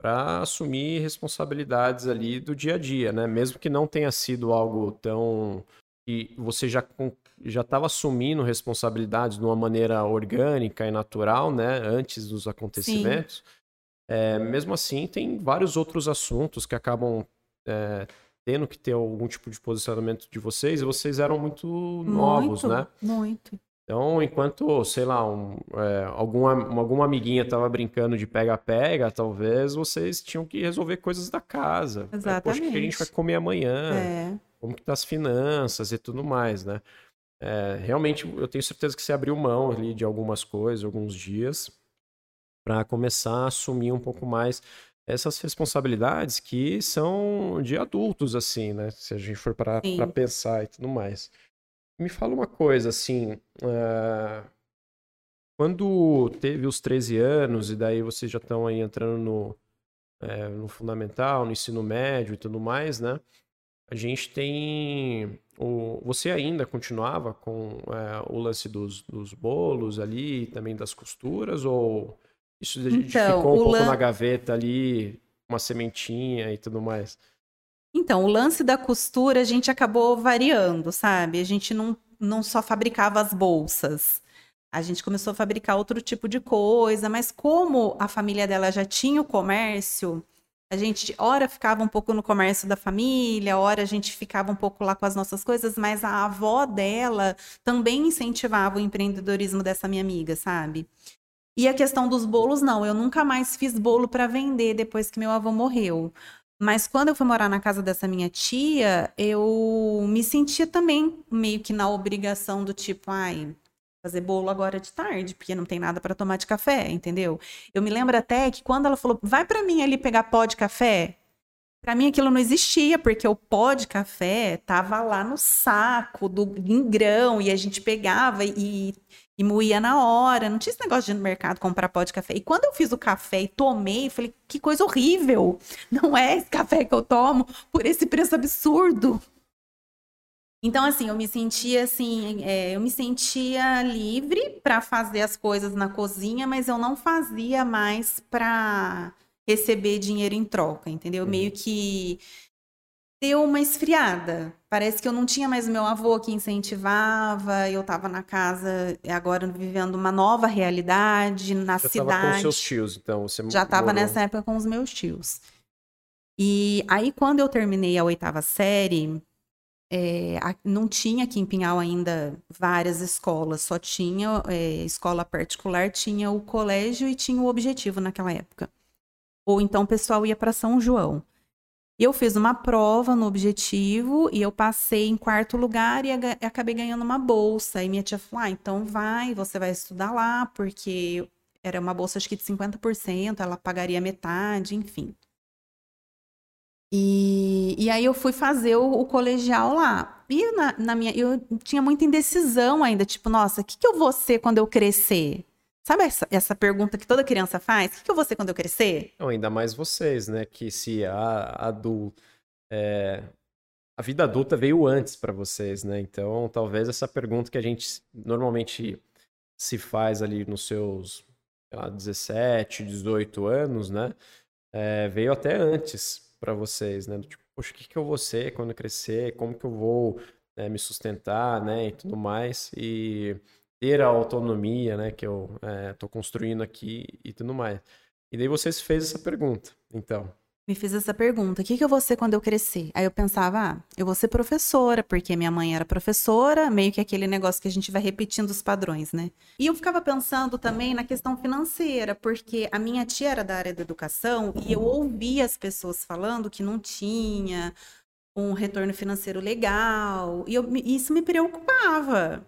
para assumir responsabilidades ali do dia a dia, né? Mesmo que não tenha sido algo tão que você já já estava assumindo responsabilidades de uma maneira orgânica e natural, né? Antes dos acontecimentos. É, mesmo assim, tem vários outros assuntos que acabam é, tendo que ter algum tipo de posicionamento de vocês. E vocês eram muito novos, muito, né? Muito. Então, enquanto, sei lá, um, é, alguma, alguma amiguinha estava brincando de pega-pega, talvez vocês tinham que resolver coisas da casa. Exatamente. Poxa, o que a gente vai comer amanhã? É. Como que tá as finanças e tudo mais, né? É, realmente, eu tenho certeza que você abriu mão ali de algumas coisas, alguns dias, para começar a assumir um pouco mais essas responsabilidades que são de adultos, assim, né? Se a gente for para pensar e tudo mais. Me fala uma coisa, assim. Uh, quando teve os 13 anos, e daí vocês já estão aí entrando no, é, no fundamental, no ensino médio e tudo mais, né? A gente tem. O, você ainda continuava com é, o lance dos, dos bolos ali, também das costuras, ou Isso a gente então, ficou um pouco lan... na gaveta ali, uma sementinha e tudo mais. Então, o lance da costura a gente acabou variando, sabe? A gente não, não só fabricava as bolsas. A gente começou a fabricar outro tipo de coisa, mas como a família dela já tinha o comércio, a gente, ora, ficava um pouco no comércio da família, ora, a gente ficava um pouco lá com as nossas coisas, mas a avó dela também incentivava o empreendedorismo dessa minha amiga, sabe? E a questão dos bolos, não, eu nunca mais fiz bolo para vender depois que meu avô morreu. Mas quando eu fui morar na casa dessa minha tia, eu me sentia também meio que na obrigação do tipo, ai, fazer bolo agora de tarde, porque não tem nada para tomar de café, entendeu? Eu me lembro até que quando ela falou, vai para mim ali pegar pó de café, para mim aquilo não existia, porque o pó de café tava lá no saco do em grão e a gente pegava e, e moía na hora. Não tinha esse negócio de ir no mercado comprar pó de café. E quando eu fiz o café e tomei, falei, que coisa horrível. Não é esse café que eu tomo por esse preço absurdo. Então, assim, eu me sentia assim, é, eu me sentia livre para fazer as coisas na cozinha, mas eu não fazia mais para receber dinheiro em troca, entendeu? Uhum. Meio que deu uma esfriada. Parece que eu não tinha mais meu avô que incentivava, eu estava na casa, agora vivendo uma nova realidade, na Já cidade. Já estava com seus tios, então? Você Já estava nessa época com os meus tios. E aí, quando eu terminei a oitava série, é, não tinha aqui em Pinhal ainda várias escolas, só tinha é, escola particular, tinha o colégio e tinha o objetivo naquela época. Ou então o pessoal ia para São João. Eu fiz uma prova no objetivo e eu passei em quarto lugar e acabei ganhando uma bolsa. E minha tia falou: ah, então vai, você vai estudar lá, porque era uma bolsa acho que de 50%, ela pagaria metade, enfim. E, e aí eu fui fazer o, o colegial lá. E na, na, minha, eu tinha muita indecisão ainda, tipo, nossa, o que, que eu vou ser quando eu crescer? Sabe essa, essa pergunta que toda criança faz? O que, eu vou ser quando eu crescer? Ainda mais vocês, né? Que se a adulto. É, a vida adulta veio antes para vocês, né? Então, talvez essa pergunta que a gente normalmente se faz ali nos seus sei lá, 17, 18 anos, né? É, veio até antes para vocês, né? Tipo, poxa, o que, que eu vou ser quando crescer? Como que eu vou né, me sustentar, né? E tudo mais. E ter a autonomia, né? Que eu estou é, construindo aqui e tudo mais. E daí vocês fez essa pergunta, então me fiz essa pergunta: o que, que eu vou ser quando eu crescer? Aí eu pensava, ah, eu vou ser professora, porque minha mãe era professora, meio que aquele negócio que a gente vai repetindo os padrões, né? E eu ficava pensando também na questão financeira, porque a minha tia era da área da educação e eu ouvia as pessoas falando que não tinha um retorno financeiro legal, e eu, isso me preocupava.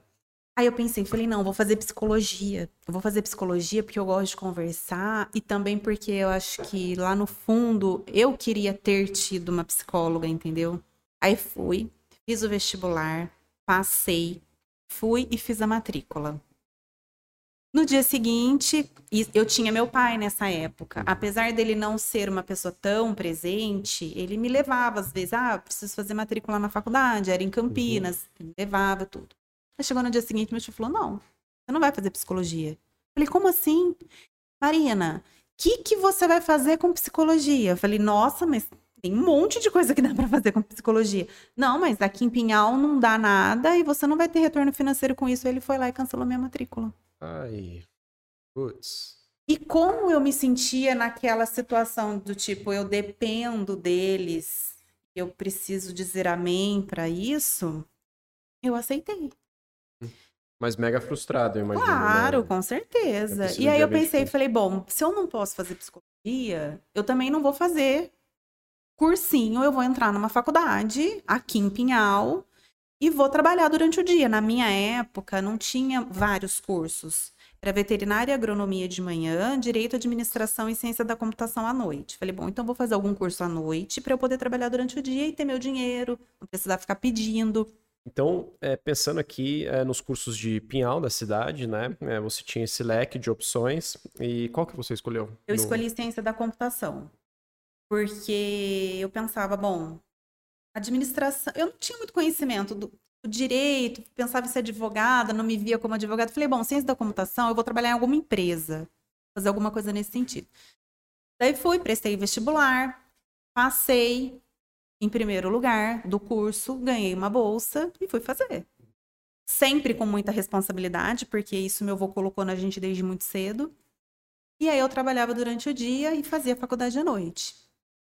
Aí eu pensei, falei, não, vou fazer psicologia. Eu vou fazer psicologia porque eu gosto de conversar e também porque eu acho que lá no fundo eu queria ter tido uma psicóloga, entendeu? Aí fui, fiz o vestibular, passei, fui e fiz a matrícula. No dia seguinte, eu tinha meu pai nessa época. Apesar dele não ser uma pessoa tão presente, ele me levava às vezes, ah, preciso fazer matrícula na faculdade, era em Campinas, uhum. me levava tudo. Aí chegou no dia seguinte, meu tio falou: não, você não vai fazer psicologia. Eu falei, como assim? Marina, o que, que você vai fazer com psicologia? Eu falei, nossa, mas tem um monte de coisa que dá para fazer com psicologia. Não, mas aqui em Pinhal não dá nada e você não vai ter retorno financeiro com isso. Ele foi lá e cancelou minha matrícula. Ai, putz. E como eu me sentia naquela situação do tipo, eu dependo deles, eu preciso dizer amém para isso, eu aceitei. Mas mega frustrado, eu imagino. Né? Claro, né? com certeza. E aí eu pensei, e falei, bom, se eu não posso fazer psicologia, eu também não vou fazer cursinho, eu vou entrar numa faculdade aqui em Pinhal e vou trabalhar durante o dia. Na minha época, não tinha vários cursos. Era veterinária e agronomia de manhã, direito, administração e ciência da computação à noite. Falei, bom, então vou fazer algum curso à noite para eu poder trabalhar durante o dia e ter meu dinheiro, não precisar ficar pedindo. Então, é, pensando aqui é, nos cursos de Pinhal da cidade, né? É, você tinha esse leque de opções. E qual que você escolheu? Eu no... escolhi ciência da computação. Porque eu pensava, bom, administração. Eu não tinha muito conhecimento do, do direito, pensava em ser advogada, não me via como advogada. Falei, bom, ciência da computação, eu vou trabalhar em alguma empresa. fazer alguma coisa nesse sentido. Daí fui, prestei vestibular, passei em primeiro lugar do curso, ganhei uma bolsa e fui fazer. Sempre com muita responsabilidade, porque isso meu avô colocou na gente desde muito cedo. E aí eu trabalhava durante o dia e fazia faculdade à noite.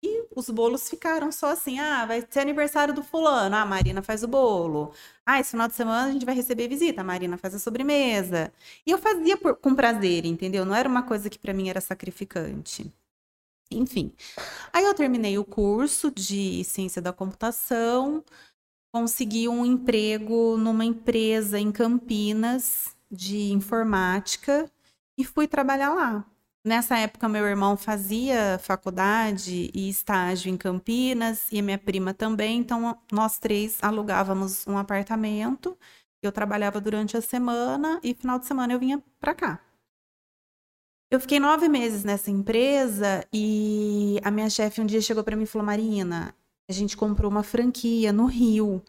E os bolos ficaram só assim: ah, vai ser aniversário do fulano, ah, a Marina faz o bolo. Ah, esse final de semana a gente vai receber visita, a Marina faz a sobremesa. E eu fazia por, com prazer, entendeu? Não era uma coisa que para mim era sacrificante. Enfim. Aí eu terminei o curso de ciência da computação, consegui um emprego numa empresa em Campinas de informática e fui trabalhar lá. Nessa época, meu irmão fazia faculdade e estágio em Campinas e minha prima também, então nós três alugávamos um apartamento. Eu trabalhava durante a semana e final de semana eu vinha para cá. Eu fiquei nove meses nessa empresa e a minha chefe um dia chegou para mim e falou: Marina, a gente comprou uma franquia no Rio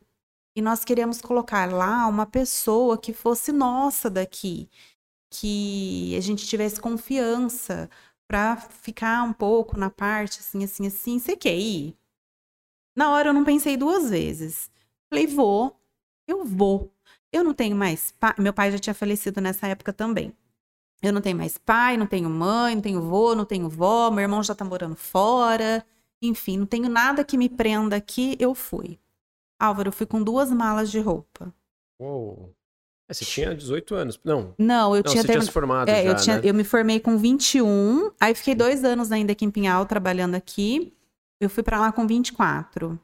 e nós queremos colocar lá uma pessoa que fosse nossa daqui que a gente tivesse confiança para ficar um pouco na parte assim, assim, assim. Você quer ir? Na hora eu não pensei duas vezes. Falei, vou, eu vou. Eu não tenho mais. Meu pai já tinha falecido nessa época também. Eu não tenho mais pai, não tenho mãe, não tenho vô, não tenho vó, meu irmão já tá morando fora. Enfim, não tenho nada que me prenda aqui, eu fui. Álvaro, eu fui com duas malas de roupa. Uou. É, você tinha 18 anos. Não. Não, eu não, tinha. Você tinha se formado é, já, eu, tinha, né? eu me formei com 21, aí fiquei dois anos ainda aqui em Pinhal trabalhando aqui. Eu fui para lá com 24.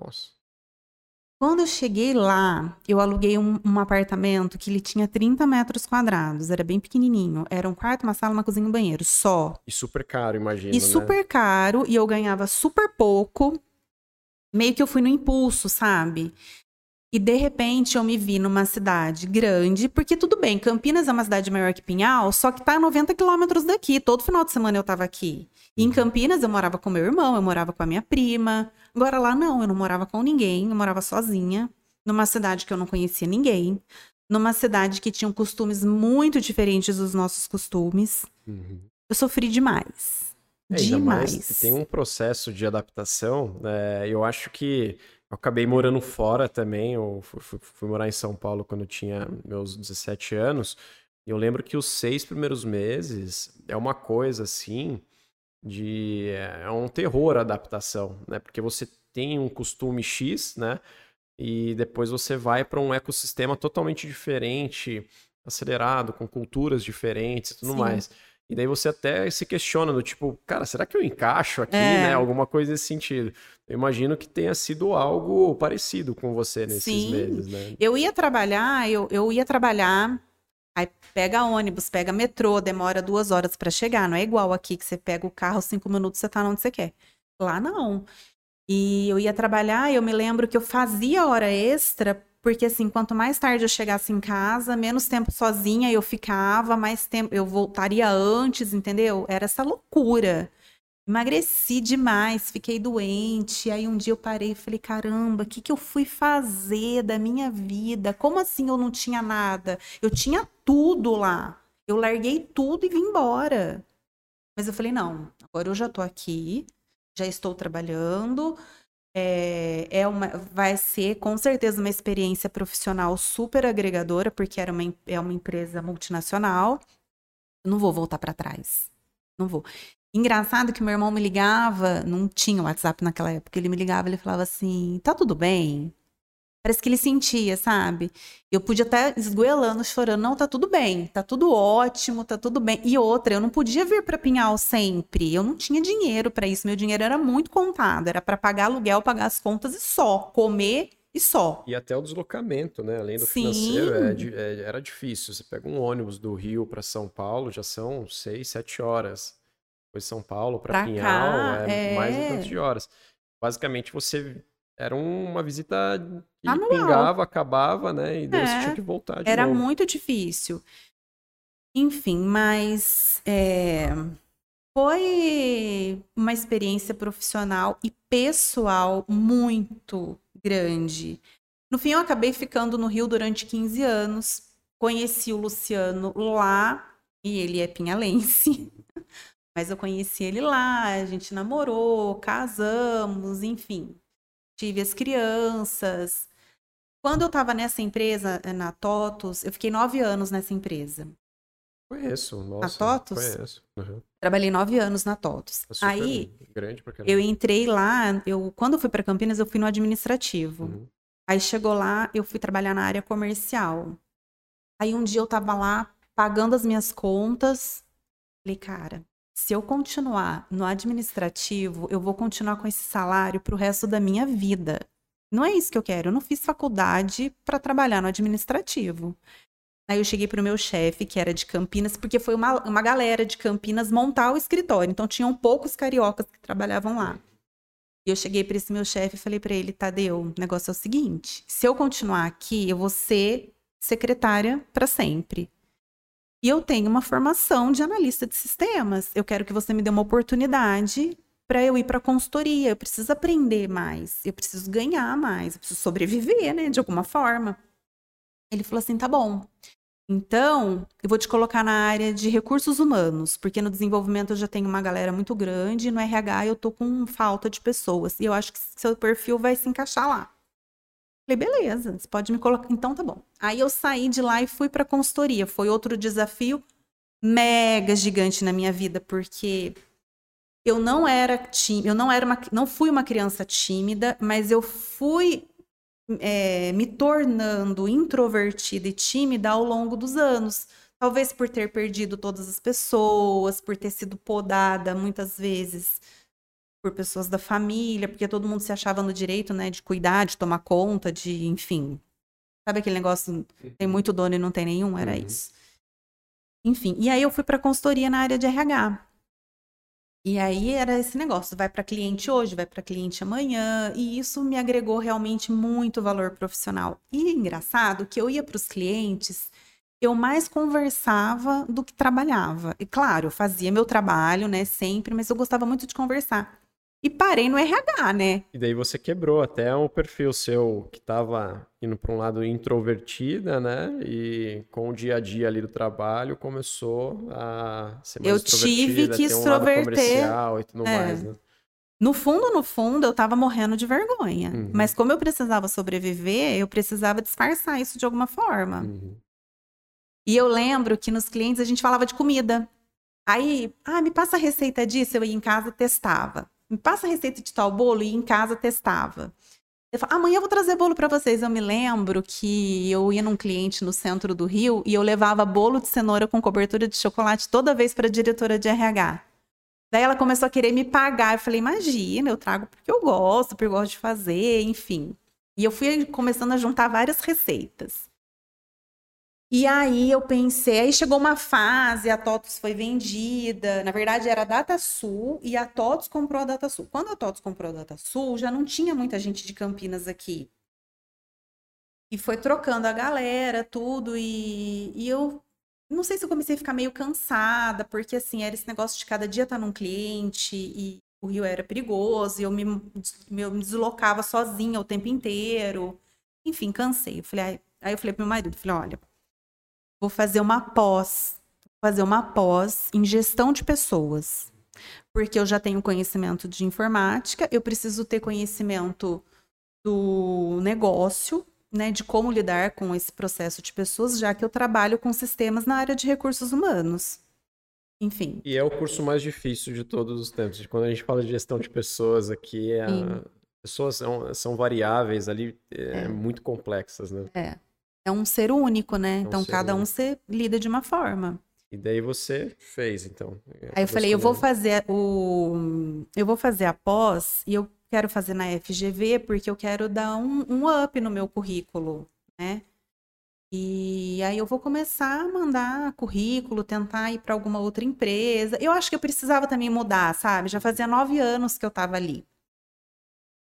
Nossa. Quando eu cheguei lá, eu aluguei um, um, apartamento que ele tinha 30 metros quadrados, era bem pequenininho. Era um quarto, uma sala, uma cozinha e um banheiro, só. E super caro, imagino. E né? super caro, e eu ganhava super pouco. Meio que eu fui no impulso, sabe? E de repente eu me vi numa cidade grande, porque tudo bem, Campinas é uma cidade maior que Pinhal, só que tá a 90 quilômetros daqui. Todo final de semana eu tava aqui. E em Campinas eu morava com meu irmão, eu morava com a minha prima. Agora lá não, eu não morava com ninguém, eu morava sozinha, numa cidade que eu não conhecia ninguém, numa cidade que tinha costumes muito diferentes dos nossos costumes. Uhum. Eu sofri demais. É, demais. tem um processo de adaptação, né? eu acho que eu acabei morando fora também. Eu fui, fui, morar em São Paulo quando eu tinha meus 17 anos. E eu lembro que os seis primeiros meses é uma coisa assim de. É um terror a adaptação, né? Porque você tem um costume X, né? E depois você vai para um ecossistema totalmente diferente, acelerado, com culturas diferentes e tudo Sim. mais. E daí você até se questiona do tipo, cara, será que eu encaixo aqui, é. né? Alguma coisa nesse sentido. Eu imagino que tenha sido algo parecido com você nesses Sim. meses, né? Eu ia trabalhar, eu, eu ia trabalhar, aí pega ônibus, pega metrô, demora duas horas para chegar. Não é igual aqui que você pega o carro, cinco minutos, você tá onde você quer. Lá não. E eu ia trabalhar, eu me lembro que eu fazia hora extra porque assim, quanto mais tarde eu chegasse em casa, menos tempo sozinha eu ficava, mais tempo eu voltaria antes, entendeu? Era essa loucura. Emagreci demais, fiquei doente. Aí um dia eu parei e falei: caramba, o que, que eu fui fazer da minha vida? Como assim eu não tinha nada? Eu tinha tudo lá. Eu larguei tudo e vim embora. Mas eu falei: não, agora eu já tô aqui, já estou trabalhando, é, é uma, vai ser com certeza uma experiência profissional super agregadora, porque era uma, é uma empresa multinacional. Não vou voltar para trás. Não vou. Engraçado que meu irmão me ligava, não tinha WhatsApp naquela época, ele me ligava, ele falava assim: tá tudo bem? Parece que ele sentia, sabe? Eu podia estar esgoelando, chorando. Não, tá tudo bem, tá tudo ótimo, tá tudo bem. E outra, eu não podia vir para Pinhal sempre. Eu não tinha dinheiro para isso. Meu dinheiro era muito contado. Era para pagar aluguel, pagar as contas e só. Comer e só. E até o deslocamento, né? Além do Sim. financeiro, é, é, era difícil. Você pega um ônibus do Rio para São Paulo, já são seis, sete horas. Depois São Paulo para Pinhal, cá, é, é mais de tantas de horas. Basicamente, você era uma visita que Anual. pingava, acabava, né? E depois é, tinha que voltar de Era novo. muito difícil. Enfim, mas é, foi uma experiência profissional e pessoal muito grande. No fim, eu acabei ficando no Rio durante 15 anos. Conheci o Luciano lá e ele é pinhalense. (laughs) Mas eu conheci ele lá, a gente namorou, casamos, enfim. Tive as crianças. Quando eu estava nessa empresa, eh, na TOTUS, eu fiquei nove anos nessa empresa. Conheço, nossa. A TOTUS? Conheço. Uhum. Trabalhei nove anos na TOTUS. É Aí, eu entrei lá, eu, quando eu fui para Campinas, eu fui no administrativo. Uhum. Aí chegou lá, eu fui trabalhar na área comercial. Aí um dia eu tava lá pagando as minhas contas. Falei, cara, se eu continuar no administrativo, eu vou continuar com esse salário pro resto da minha vida. Não é isso que eu quero. Eu não fiz faculdade para trabalhar no administrativo. Aí eu cheguei pro meu chefe, que era de Campinas, porque foi uma, uma galera de Campinas montar o escritório. Então tinham poucos cariocas que trabalhavam lá. E eu cheguei para esse meu chefe e falei para ele, Tadeu, o negócio é o seguinte: se eu continuar aqui, eu vou ser secretária para sempre. E eu tenho uma formação de analista de sistemas. Eu quero que você me dê uma oportunidade para eu ir para consultoria. Eu preciso aprender mais, eu preciso ganhar mais, eu preciso sobreviver, né, de alguma forma. Ele falou assim: "Tá bom. Então, eu vou te colocar na área de recursos humanos, porque no desenvolvimento eu já tenho uma galera muito grande, e no RH eu tô com falta de pessoas. E eu acho que seu perfil vai se encaixar lá. Falei, beleza, você pode me colocar. Então tá bom. Aí eu saí de lá e fui para consultoria. Foi outro desafio mega gigante na minha vida, porque eu não era tímida, eu não era uma, não fui uma criança tímida, mas eu fui é, me tornando introvertida e tímida ao longo dos anos. Talvez por ter perdido todas as pessoas, por ter sido podada muitas vezes por pessoas da família, porque todo mundo se achava no direito, né, de cuidar, de tomar conta, de, enfim. Sabe aquele negócio, tem muito dono e não tem nenhum? Era uhum. isso. Enfim, e aí eu fui para consultoria na área de RH. E aí era esse negócio, vai para cliente hoje, vai para cliente amanhã, e isso me agregou realmente muito valor profissional. E é engraçado que eu ia para os clientes, eu mais conversava do que trabalhava. E claro, eu fazia meu trabalho, né, sempre, mas eu gostava muito de conversar e parei no RH, né? E daí você quebrou até o perfil seu que estava indo para um lado introvertida, né? E com o dia a dia ali do trabalho começou a ser mais Eu tive que extroverter. Um e tudo é. mais, né? No fundo, no fundo, eu tava morrendo de vergonha. Uhum. Mas como eu precisava sobreviver, eu precisava disfarçar isso de alguma forma. Uhum. E eu lembro que nos clientes a gente falava de comida. Aí, ah, me passa a receita disso, eu ia em casa testava me passa a receita de tal bolo e em casa testava. Eu falo, amanhã eu vou trazer bolo para vocês. Eu me lembro que eu ia num cliente no centro do Rio e eu levava bolo de cenoura com cobertura de chocolate toda vez para a diretora de RH. Daí ela começou a querer me pagar. Eu falei, imagina, eu trago porque eu gosto, porque eu gosto de fazer, enfim. E eu fui começando a juntar várias receitas. E aí eu pensei, aí chegou uma fase, a TOTUS foi vendida. Na verdade, era a DataSul e a TOTUS comprou a DataSul. Quando a TOTUS comprou a DataSul, já não tinha muita gente de Campinas aqui. E foi trocando a galera, tudo, e, e eu não sei se eu comecei a ficar meio cansada, porque assim, era esse negócio de cada dia estar num cliente e o Rio era perigoso, e eu me, me deslocava sozinha o tempo inteiro. Enfim, cansei. Eu falei, aí eu falei pro meu marido, falei, olha, vou fazer uma pós, fazer uma pós em gestão de pessoas. Porque eu já tenho conhecimento de informática, eu preciso ter conhecimento do negócio, né, de como lidar com esse processo de pessoas, já que eu trabalho com sistemas na área de recursos humanos. Enfim. E é o curso mais difícil de todos os tempos. Quando a gente fala de gestão de pessoas aqui, é a... pessoas são, são variáveis ali, é, é. muito complexas, né? É é um ser único, né? É um então cada um se lida de uma forma. E daí você fez, então. Aí eu falei, eu vou fazer o. Eu vou fazer a pós e eu quero fazer na FGV porque eu quero dar um, um up no meu currículo, né? E aí eu vou começar a mandar currículo, tentar ir para alguma outra empresa. Eu acho que eu precisava também mudar, sabe? Já fazia nove anos que eu estava ali.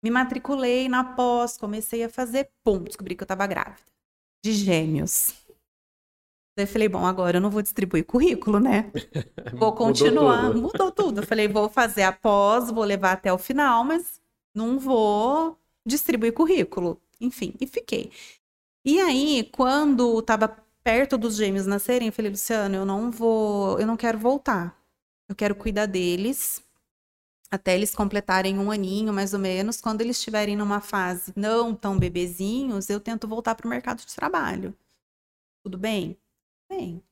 Me matriculei na pós, comecei a fazer, pum, descobri que eu estava grávida de gêmeos. Daí eu falei, bom, agora eu não vou distribuir currículo, né? (laughs) Vou continuar. Mudou tudo. Mudou tudo. Eu falei, vou fazer a pós, vou levar até o final, mas não vou distribuir currículo. Enfim, e fiquei. E aí, quando estava perto dos gêmeos nascerem, eu falei, Luciano, eu não vou, eu não quero voltar. Eu quero cuidar deles até eles completarem um aninho, mais ou menos. Quando eles estiverem numa fase não tão bebezinhos, eu tento voltar para o mercado de trabalho. Tudo bem? Bem.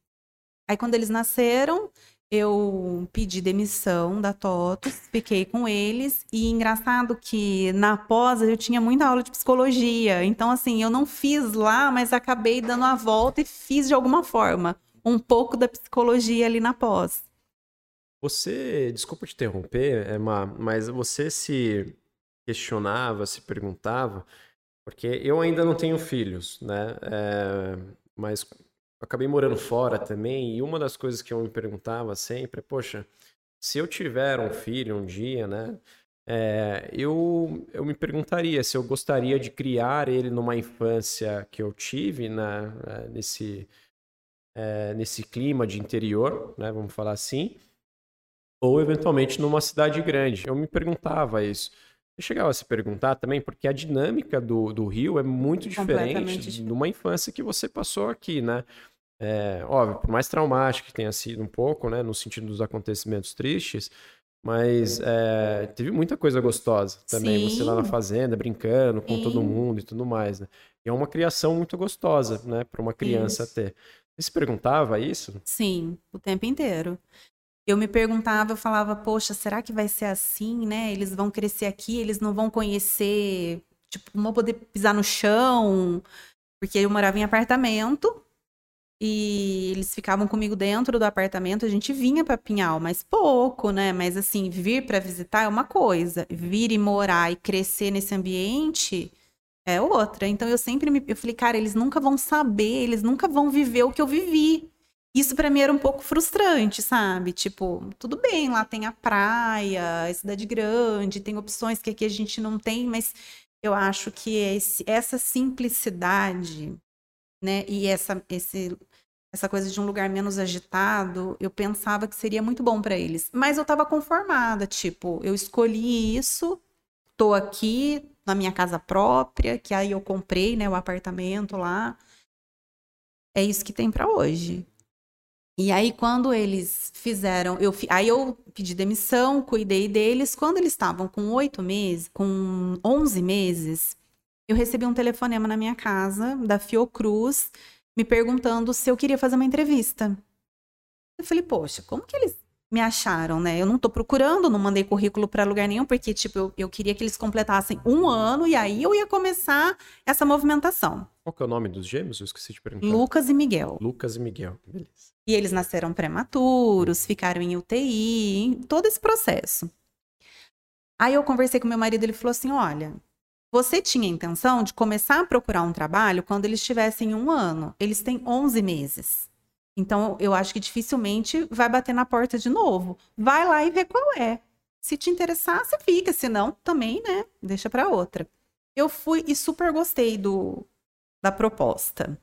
Aí, quando eles nasceram, eu pedi demissão da TOTOS, fiquei com eles. E engraçado que na pós eu tinha muita aula de psicologia. Então, assim, eu não fiz lá, mas acabei dando a volta e fiz de alguma forma um pouco da psicologia ali na pós. Você, desculpa te interromper, Emma, mas você se questionava, se perguntava, porque eu ainda não tenho filhos, né? É, mas acabei morando fora também, e uma das coisas que eu me perguntava sempre é, poxa, se eu tiver um filho um dia, né? É, eu, eu me perguntaria se eu gostaria de criar ele numa infância que eu tive, né, nesse, é, nesse clima de interior, né, vamos falar assim, ou eventualmente numa cidade grande. Eu me perguntava isso. Eu chegava a se perguntar também, porque a dinâmica do, do Rio é muito diferente de uma infância que você passou aqui, né? É, óbvio, por mais traumático que tenha sido um pouco, né, no sentido dos acontecimentos tristes, mas é, teve muita coisa gostosa também. Sim. Você lá na fazenda, brincando com Sim. todo mundo e tudo mais, né? E é uma criação muito gostosa, né, para uma criança isso. ter. Você se perguntava isso? Sim, o tempo inteiro eu me perguntava, eu falava, poxa, será que vai ser assim, né? Eles vão crescer aqui, eles não vão conhecer, tipo, não vão poder pisar no chão, porque eu morava em apartamento e eles ficavam comigo dentro do apartamento, a gente vinha para Pinhal, mas pouco, né? Mas assim, vir para visitar é uma coisa, vir e morar e crescer nesse ambiente é outra. Então eu sempre me eu falei, cara, eles nunca vão saber, eles nunca vão viver o que eu vivi. Isso para mim era um pouco frustrante, sabe? Tipo, tudo bem, lá tem a praia, é cidade grande, tem opções que aqui a gente não tem, mas eu acho que esse, essa simplicidade, né, e essa, esse, essa coisa de um lugar menos agitado, eu pensava que seria muito bom para eles. Mas eu estava conformada, tipo, eu escolhi isso, tô aqui na minha casa própria, que aí eu comprei, né, o apartamento lá. É isso que tem para hoje. E aí, quando eles fizeram, eu, aí eu pedi demissão, cuidei deles. Quando eles estavam com oito meses, com onze meses, eu recebi um telefonema na minha casa da Fiocruz me perguntando se eu queria fazer uma entrevista. Eu falei, poxa, como que eles me acharam, né? Eu não tô procurando, não mandei currículo para lugar nenhum, porque, tipo, eu, eu queria que eles completassem um ano e aí eu ia começar essa movimentação. Qual que é o nome dos gêmeos? Eu esqueci de perguntar. Lucas e Miguel. Lucas e Miguel, beleza. E eles nasceram prematuros, ficaram em UTI, todo esse processo. Aí eu conversei com meu marido, ele falou assim: olha, você tinha intenção de começar a procurar um trabalho quando eles tivessem um ano. Eles têm 11 meses. Então, eu acho que dificilmente vai bater na porta de novo. Vai lá e vê qual é. Se te interessar, você fica. Se não, também, né? Deixa para outra. Eu fui e super gostei do, da proposta.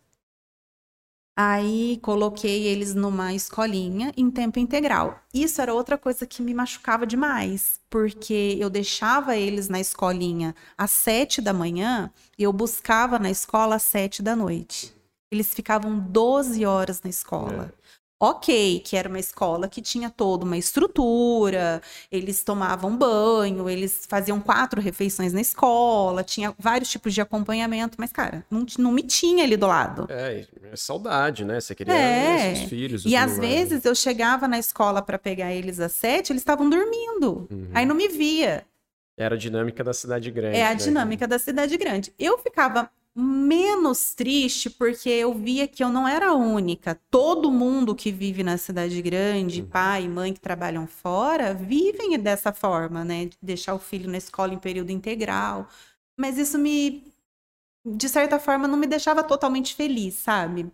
Aí coloquei eles numa escolinha em tempo integral. Isso era outra coisa que me machucava demais, porque eu deixava eles na escolinha às sete da manhã e eu buscava na escola às sete da noite. Eles ficavam 12 horas na escola. É. Ok, que era uma escola que tinha toda uma estrutura, eles tomavam banho, eles faziam quatro refeições na escola, tinha vários tipos de acompanhamento, mas, cara, não, não me tinha ali do lado. É, é saudade, né? Você queria é. seus filhos. E às vezes eu chegava na escola para pegar eles às sete, eles estavam dormindo. Uhum. Aí não me via. Era a dinâmica da cidade grande. É a né? dinâmica da cidade grande. Eu ficava menos triste porque eu via que eu não era a única. Todo mundo que vive na cidade grande, uhum. pai e mãe que trabalham fora, vivem dessa forma, né? De deixar o filho na escola em período integral. Mas isso me, de certa forma, não me deixava totalmente feliz, sabe?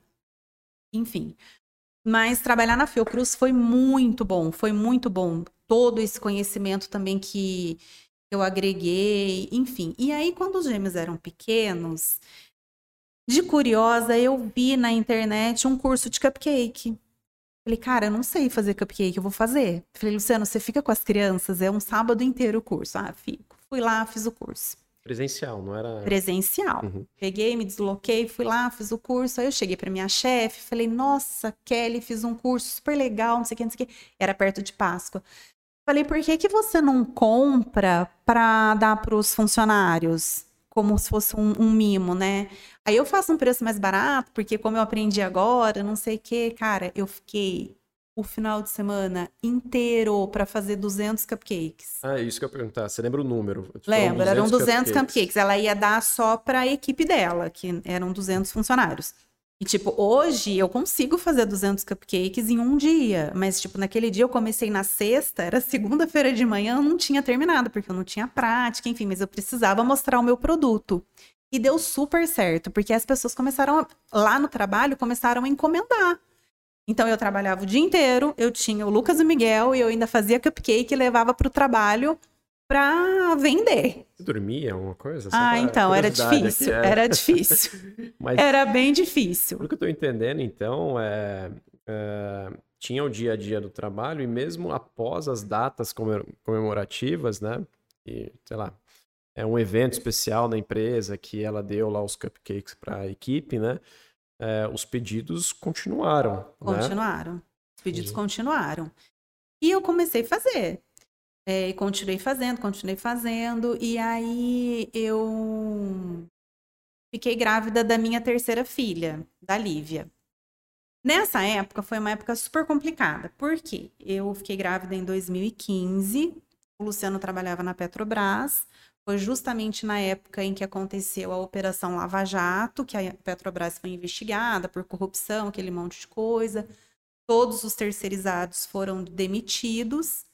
Enfim. Mas trabalhar na Fiocruz foi muito bom, foi muito bom. Todo esse conhecimento também que eu agreguei, enfim. E aí, quando os gêmeos eram pequenos, de curiosa, eu vi na internet um curso de cupcake. Falei, cara, eu não sei fazer cupcake, eu vou fazer. Falei, Luciano, você fica com as crianças? É um sábado inteiro o curso. Ah, fico. Fui lá, fiz o curso. Presencial, não era? Presencial. Uhum. Peguei, me desloquei, fui lá, fiz o curso. Aí eu cheguei para minha chefe, falei: Nossa, Kelly, fiz um curso super legal, não sei o que, não sei o que. Era perto de Páscoa. Falei: Por que, que você não compra para dar para os funcionários? Como se fosse um, um, mimo, né? Aí eu faço um preço mais barato, porque como eu aprendi agora, não sei o que, cara, eu fiquei o final de semana inteiro para fazer 200 cupcakes. Ah, isso que eu ia perguntar. Você lembra o número? Lembro, eram 200 cupcakes. cupcakes. Ela ia dar só para a equipe dela, que eram 200 funcionários. E, tipo, hoje eu consigo fazer 200 cupcakes em um dia. Mas, tipo, naquele dia eu comecei na sexta, era segunda-feira de manhã, eu não tinha terminado, porque eu não tinha prática, enfim, mas eu precisava mostrar o meu produto. E deu super certo, porque as pessoas começaram, lá no trabalho, começaram a encomendar. Então eu trabalhava o dia inteiro, eu tinha o Lucas e o Miguel e eu ainda fazia cupcake e levava para o trabalho para vender. Você dormia alguma coisa? ah, então, era difícil, é... era (laughs) difícil. Mas, era bem difícil. Pelo que eu estou entendendo, então, é, é, tinha o dia a dia do trabalho e mesmo após as datas comemorativas, né? E, sei lá, é um evento especial da empresa que ela deu lá os cupcakes para a equipe, né? é, os pedidos continuaram. Né? Continuaram. Né? Os pedidos continuaram. E eu comecei a fazer. É, e continuei fazendo, continuei fazendo. E aí eu fiquei grávida da minha terceira filha, da Lívia. Nessa época foi uma época super complicada. Por quê? Eu fiquei grávida em 2015. O Luciano trabalhava na Petrobras. Foi justamente na época em que aconteceu a Operação Lava Jato, que a Petrobras foi investigada por corrupção, aquele monte de coisa. Todos os terceirizados foram demitidos.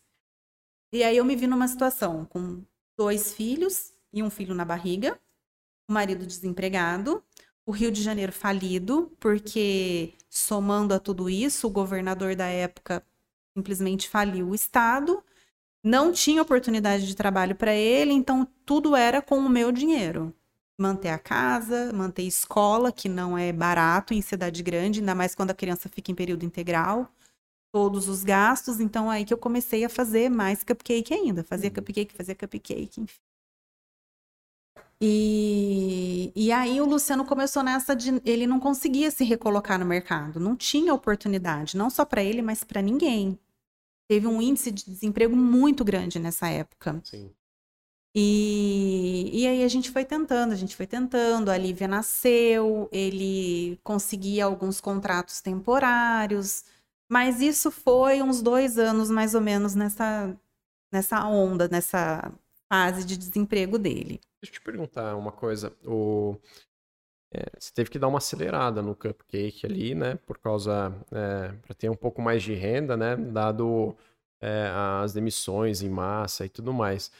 E aí eu me vi numa situação com dois filhos e um filho na barriga, o marido desempregado, o Rio de Janeiro falido, porque somando a tudo isso, o governador da época simplesmente faliu o estado não tinha oportunidade de trabalho para ele, então tudo era com o meu dinheiro. Manter a casa, manter escola, que não é barato em cidade grande, ainda mais quando a criança fica em período integral. Todos os gastos, então aí que eu comecei a fazer mais cupcake ainda. Fazia uhum. cupcake, fazia cupcake, enfim. E, e aí o Luciano começou nessa de ele não conseguia se recolocar no mercado, não tinha oportunidade, não só para ele, mas para ninguém teve um índice de desemprego muito grande nessa época. Sim. E, e aí a gente foi tentando, a gente foi tentando, a Lívia nasceu, ele conseguia alguns contratos temporários, mas isso foi uns dois anos mais ou menos nessa, nessa onda, nessa fase de desemprego dele. Deixa eu te perguntar uma coisa. O, é, você teve que dar uma acelerada no cupcake ali, né? Por causa. É, para ter um pouco mais de renda, né? Dado é, as demissões em massa e tudo mais.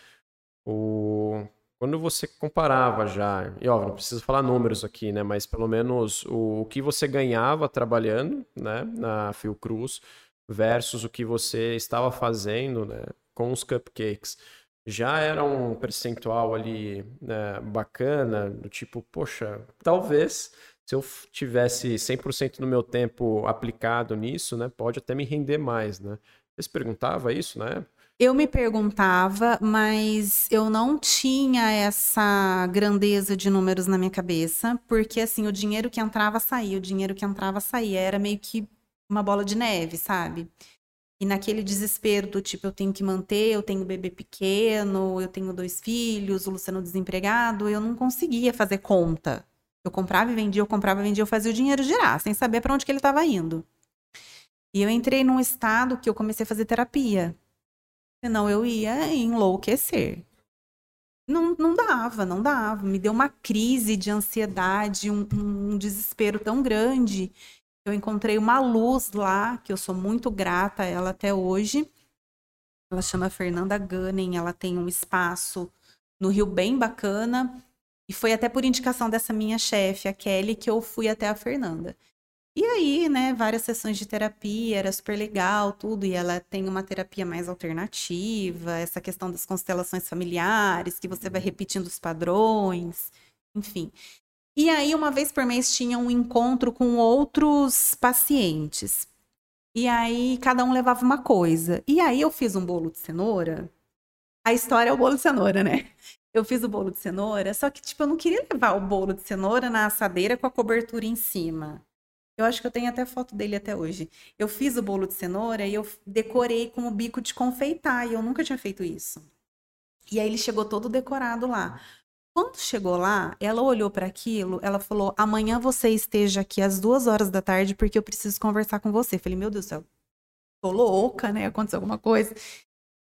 O, quando você comparava já, e ó, não preciso falar números aqui, né? Mas pelo menos o, o que você ganhava trabalhando né, na Fiocruz versus o que você estava fazendo né, com os cupcakes já era um percentual ali né, bacana, do tipo, poxa, talvez se eu tivesse 100% do meu tempo aplicado nisso, né, pode até me render mais, né? Você se perguntava isso né? Eu me perguntava, mas eu não tinha essa grandeza de números na minha cabeça, porque assim, o dinheiro que entrava saía, o dinheiro que entrava saía, era meio que uma bola de neve, sabe? E naquele desespero do tipo, eu tenho que manter, eu tenho bebê pequeno, eu tenho dois filhos, o Luciano desempregado, eu não conseguia fazer conta. Eu comprava e vendia, eu comprava e vendia, eu fazia o dinheiro girar, sem saber para onde que ele estava indo. E eu entrei num estado que eu comecei a fazer terapia. Senão eu ia enlouquecer. Não, não dava, não dava. Me deu uma crise de ansiedade, um, um desespero tão grande eu encontrei uma luz lá, que eu sou muito grata a ela até hoje. Ela chama Fernanda Gunning, ela tem um espaço no Rio bem bacana. E foi até por indicação dessa minha chefe, a Kelly, que eu fui até a Fernanda. Aí, né, várias sessões de terapia, era super legal, tudo. E ela tem uma terapia mais alternativa, essa questão das constelações familiares, que você vai repetindo os padrões, enfim. E aí, uma vez por mês, tinha um encontro com outros pacientes. E aí, cada um levava uma coisa. E aí, eu fiz um bolo de cenoura. A história é o bolo de cenoura, né? (laughs) Eu fiz o bolo de cenoura, só que, tipo, eu não queria levar o bolo de cenoura na assadeira com a cobertura em cima. Eu acho que eu tenho até foto dele até hoje. Eu fiz o bolo de cenoura e eu decorei com o bico de confeitar, e eu nunca tinha feito isso. E aí ele chegou todo decorado lá. Quando chegou lá, ela olhou para aquilo, ela falou: amanhã você esteja aqui às duas horas da tarde porque eu preciso conversar com você. Eu falei: meu Deus do céu, tô louca, né? Aconteceu alguma coisa.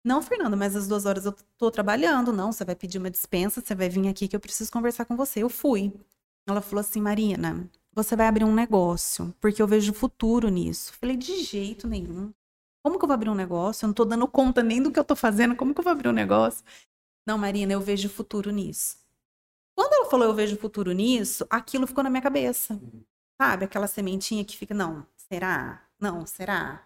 Não, Fernando, mas às duas horas eu tô trabalhando. Não, você vai pedir uma dispensa, você vai vir aqui que eu preciso conversar com você. Eu fui. Ela falou assim: Marina, você vai abrir um negócio, porque eu vejo futuro nisso. Falei: de jeito nenhum. Como que eu vou abrir um negócio? Eu não tô dando conta nem do que eu tô fazendo. Como que eu vou abrir um negócio? Não, Marina, eu vejo futuro nisso. Quando ela falou eu vejo futuro nisso, aquilo ficou na minha cabeça. Sabe? Aquela sementinha que fica, não, será? Não, será?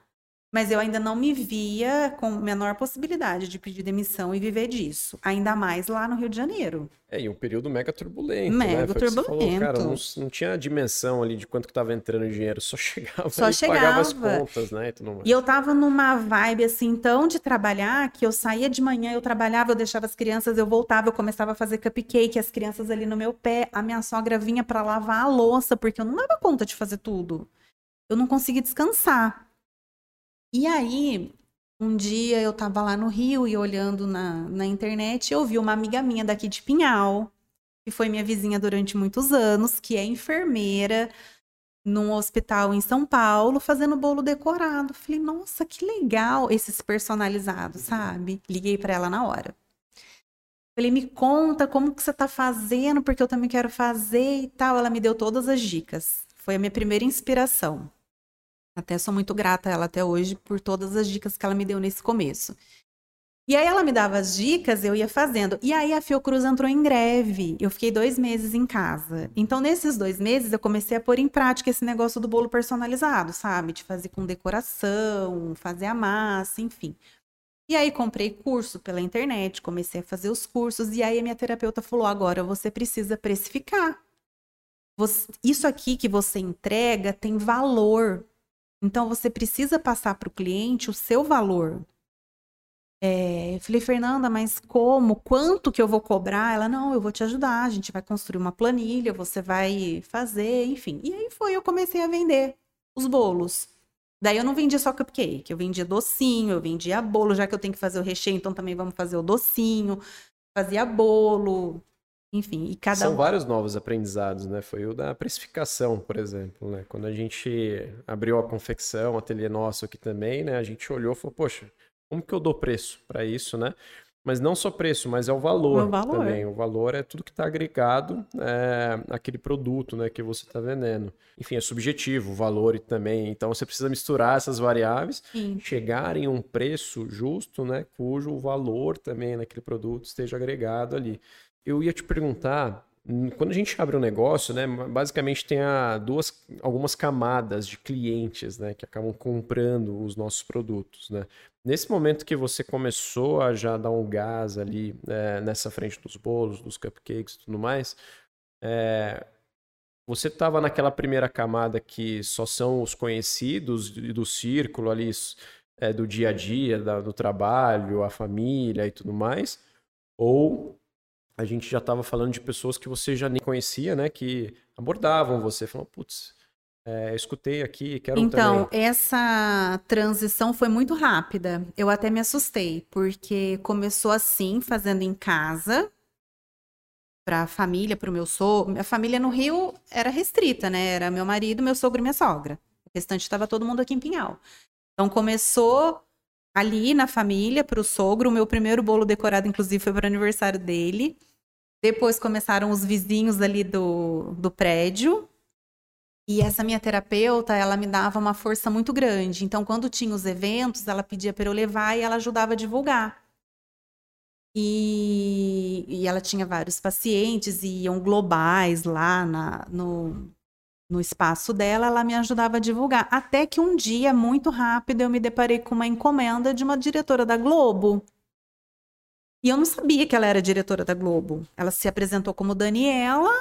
Mas eu ainda não me via com menor possibilidade de pedir demissão e viver disso. Ainda mais lá no Rio de Janeiro. É, e um período mega turbulento. Mega né? turbulento. Falou, cara, não, não, tinha a dimensão ali de quanto que tava entrando dinheiro, só (laughs) chegava só e chegava. pagava as contas, né? E, e eu tava numa vibe assim, tão de trabalhar, que eu saía de manhã, eu trabalhava, eu deixava as crianças, eu voltava, eu começava a fazer cupcake, as crianças ali no meu pé, a minha sogra vinha para lavar a louça, porque eu não dava conta de fazer tudo. Eu não conseguia descansar. E aí, um dia eu tava lá no Rio e olhando na, na internet, eu vi uma amiga minha daqui de Pinhal, que foi minha vizinha durante muitos anos, que é enfermeira num hospital em São Paulo, fazendo bolo decorado. Falei, nossa, que legal esses personalizados, sabe? Liguei para ela na hora. Falei, me conta como que você tá fazendo, porque eu também quero fazer e tal. Ela me deu todas as dicas. Foi a minha primeira inspiração. Até sou muito grata a ela até hoje por todas as dicas que ela me deu nesse começo. E aí ela me dava as dicas, eu ia fazendo. E aí a Fiocruz entrou em greve. Eu fiquei dois meses em casa. Então, nesses dois meses, eu comecei a pôr em prática esse negócio do bolo personalizado, sabe? De fazer com decoração, fazer a massa, enfim. E aí comprei curso pela internet, comecei a fazer os cursos. E aí a minha terapeuta falou: agora você precisa precificar. Você, isso aqui que você entrega tem valor. Então você precisa passar para o cliente o seu valor. É, eu falei, Fernanda, mas como? Quanto que eu vou cobrar? Ela, não, eu vou te ajudar. A gente vai construir uma planilha, você vai fazer, enfim. E aí foi, eu comecei a vender os bolos. Daí eu não vendia só cupcake, eu vendia docinho, eu vendia bolo, já que eu tenho que fazer o recheio, então também vamos fazer o docinho. Fazia bolo, enfim, e cada São um... vários novos aprendizados, né? Foi o da precificação, por exemplo, né? Quando a gente abriu a confecção, o ateliê nosso aqui também, né? A gente olhou e falou, poxa, como que eu dou preço para isso, né? Mas não só preço, mas é o valor, o valor. também. O valor é tudo que está agregado é, àquele produto né, que você está vendendo. Enfim, é subjetivo o valor também. Então você precisa misturar essas variáveis, Sim. chegar em um preço justo, né, cujo valor também naquele produto esteja agregado ali. Eu ia te perguntar, quando a gente abre um negócio, né, basicamente tem a duas, algumas camadas de clientes, né, que acabam comprando os nossos produtos, né. Nesse momento que você começou a já dar um gás ali é, nessa frente dos bolos, dos cupcakes e tudo mais, é, você estava naquela primeira camada que só são os conhecidos do círculo ali é, do dia a dia, da, do trabalho, a família e tudo mais, ou a gente já estava falando de pessoas que você já nem conhecia, né? Que abordavam você, falando, putz, é, escutei aqui, quero então, também. essa transição foi muito rápida. Eu até me assustei, porque começou assim, fazendo em casa, para a família, para o meu sogro. Minha família no Rio era restrita, né? Era meu marido, meu sogro e minha sogra. O restante estava todo mundo aqui em Pinhal. Então começou ali na família, para o sogro. O meu primeiro bolo decorado, inclusive, foi para o aniversário dele. Depois começaram os vizinhos ali do, do prédio. E essa minha terapeuta, ela me dava uma força muito grande. Então, quando tinha os eventos, ela pedia para eu levar e ela ajudava a divulgar. E, e ela tinha vários pacientes e iam globais lá na, no, no espaço dela, ela me ajudava a divulgar. Até que um dia, muito rápido, eu me deparei com uma encomenda de uma diretora da Globo. E eu não sabia que ela era diretora da Globo. Ela se apresentou como Daniela,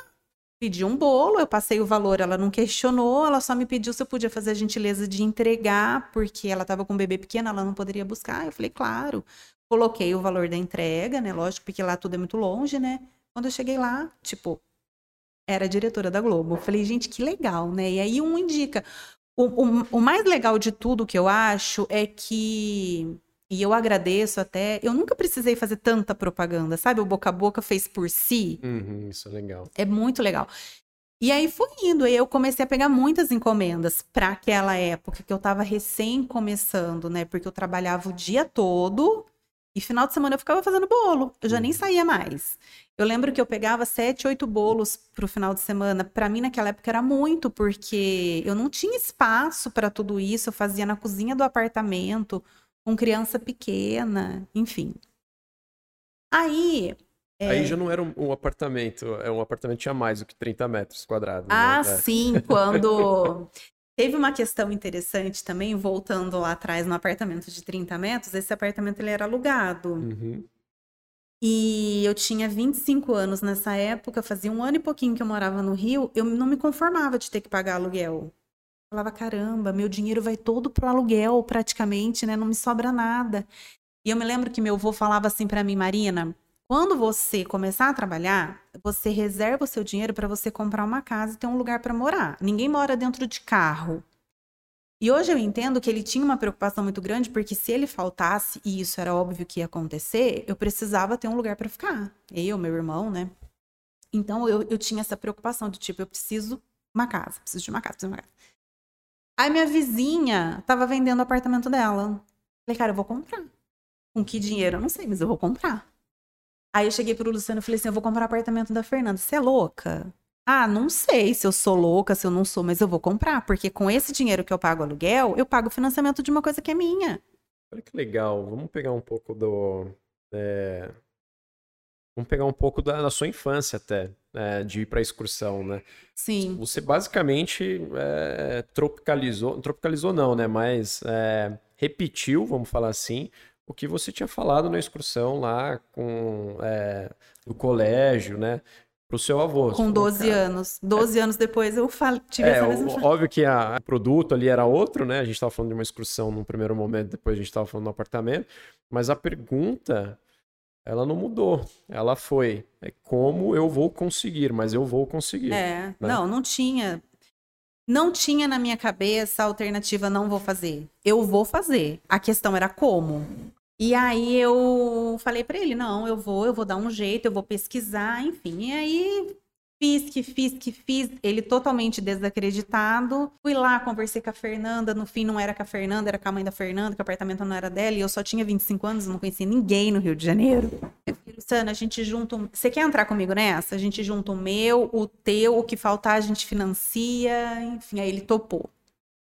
pediu um bolo, eu passei o valor, ela não questionou, ela só me pediu se eu podia fazer a gentileza de entregar, porque ela estava com um bebê pequeno, ela não poderia buscar. Eu falei, claro. Coloquei o valor da entrega, né? Lógico, porque lá tudo é muito longe, né? Quando eu cheguei lá, tipo, era diretora da Globo. Eu falei, gente, que legal, né? E aí um indica. O, o, o mais legal de tudo que eu acho é que e eu agradeço até. Eu nunca precisei fazer tanta propaganda, sabe? O boca a boca fez por si. Uhum, isso é legal. É muito legal. E aí foi indo, aí eu comecei a pegar muitas encomendas para aquela época que eu estava recém começando, né? Porque eu trabalhava o dia todo e final de semana eu ficava fazendo bolo. Eu já nem uhum. saía mais. Eu lembro que eu pegava sete, oito bolos pro final de semana. Para mim naquela época era muito, porque eu não tinha espaço para tudo isso. Eu fazia na cozinha do apartamento com criança pequena, enfim. Aí. É... Aí já não era um, um, apartamento, é um apartamento tinha mais do que 30 metros quadrados. Né? Ah, né? sim, quando. (laughs) Teve uma questão interessante também, voltando lá atrás no apartamento de 30 metros, esse apartamento ele era alugado. Uhum. E eu tinha 25 anos nessa época, fazia um ano e pouquinho que eu morava no Rio, eu não me conformava de ter que pagar aluguel falava, caramba, meu dinheiro vai todo pro aluguel praticamente, né? Não me sobra nada. E eu me lembro que meu avô falava assim para mim, Marina, quando você começar a trabalhar, você reserva o seu dinheiro para você comprar uma casa e ter um lugar para morar. Ninguém mora dentro de carro. E hoje eu entendo que ele tinha uma preocupação muito grande, porque se ele faltasse, e isso era óbvio que ia acontecer, eu precisava ter um lugar para ficar. Eu, meu irmão, né? Então eu, eu tinha essa preocupação de tipo, eu preciso uma casa, preciso de uma casa, preciso de uma casa. Aí minha vizinha tava vendendo o apartamento dela. Falei, cara, eu vou comprar. Com que dinheiro? Eu não sei, mas eu vou comprar. Aí eu cheguei pro Luciano e falei assim: eu vou comprar o apartamento da Fernanda. Você é louca? Ah, não sei se eu sou louca, se eu não sou, mas eu vou comprar, porque com esse dinheiro que eu pago aluguel, eu pago o financiamento de uma coisa que é minha. Olha que legal. Vamos pegar um pouco do. É... Vamos pegar um pouco da, da sua infância até é, de ir para excursão, né? Sim. Você basicamente é, tropicalizou, tropicalizou não, né? Mas é, repetiu, vamos falar assim, o que você tinha falado na excursão lá com é, no colégio, né? Pro seu avô. Com 12 falou, anos. 12 é, anos depois eu falo, tive é, essa mesma Óbvio que o produto ali era outro, né? A gente estava falando de uma excursão num primeiro momento, depois a gente estava falando do apartamento. Mas a pergunta ela não mudou. Ela foi. É como eu vou conseguir, mas eu vou conseguir. É, né? não, não tinha. Não tinha na minha cabeça a alternativa não vou fazer. Eu vou fazer. A questão era como. E aí eu falei para ele, não, eu vou, eu vou dar um jeito, eu vou pesquisar, enfim. E aí Fiz que fiz que fiz, ele totalmente desacreditado. Fui lá, conversei com a Fernanda. No fim, não era com a Fernanda, era com a mãe da Fernanda, que o apartamento não era dela. E eu só tinha 25 anos, não conhecia ninguém no Rio de Janeiro. Luciana, a gente junta. Você quer entrar comigo nessa? A gente junta o meu, o teu, o que faltar a gente financia. Enfim, aí ele topou.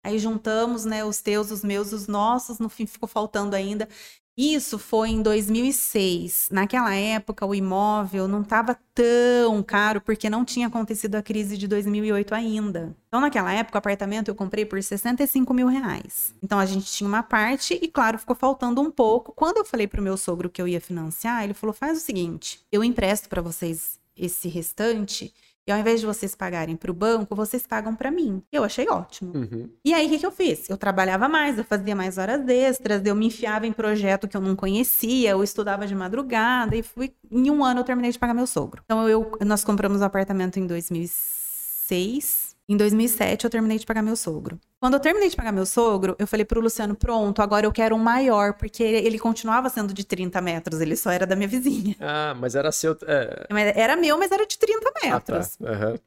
Aí juntamos, né, os teus, os meus, os nossos. No fim, ficou faltando ainda. Isso foi em 2006. Naquela época, o imóvel não estava tão caro porque não tinha acontecido a crise de 2008 ainda. Então, naquela época, o apartamento eu comprei por 65 mil reais. Então, a gente tinha uma parte e, claro, ficou faltando um pouco. Quando eu falei para o meu sogro que eu ia financiar, ele falou: faz o seguinte, eu empresto para vocês esse restante e ao invés de vocês pagarem para o banco, vocês pagam para mim. Eu achei ótimo. Uhum. E aí, o que, que eu fiz? Eu trabalhava mais, eu fazia mais horas extras, eu me enfiava em projeto que eu não conhecia, eu estudava de madrugada e fui. Em um ano eu terminei de pagar meu sogro. Então, eu, nós compramos um apartamento em 2006. Em 2007, eu terminei de pagar meu sogro. Quando eu terminei de pagar meu sogro, eu falei pro Luciano: pronto, agora eu quero um maior, porque ele continuava sendo de 30 metros, ele só era da minha vizinha. Ah, mas era seu. É... Era meu, mas era de 30 metros. Ah, tá. uhum.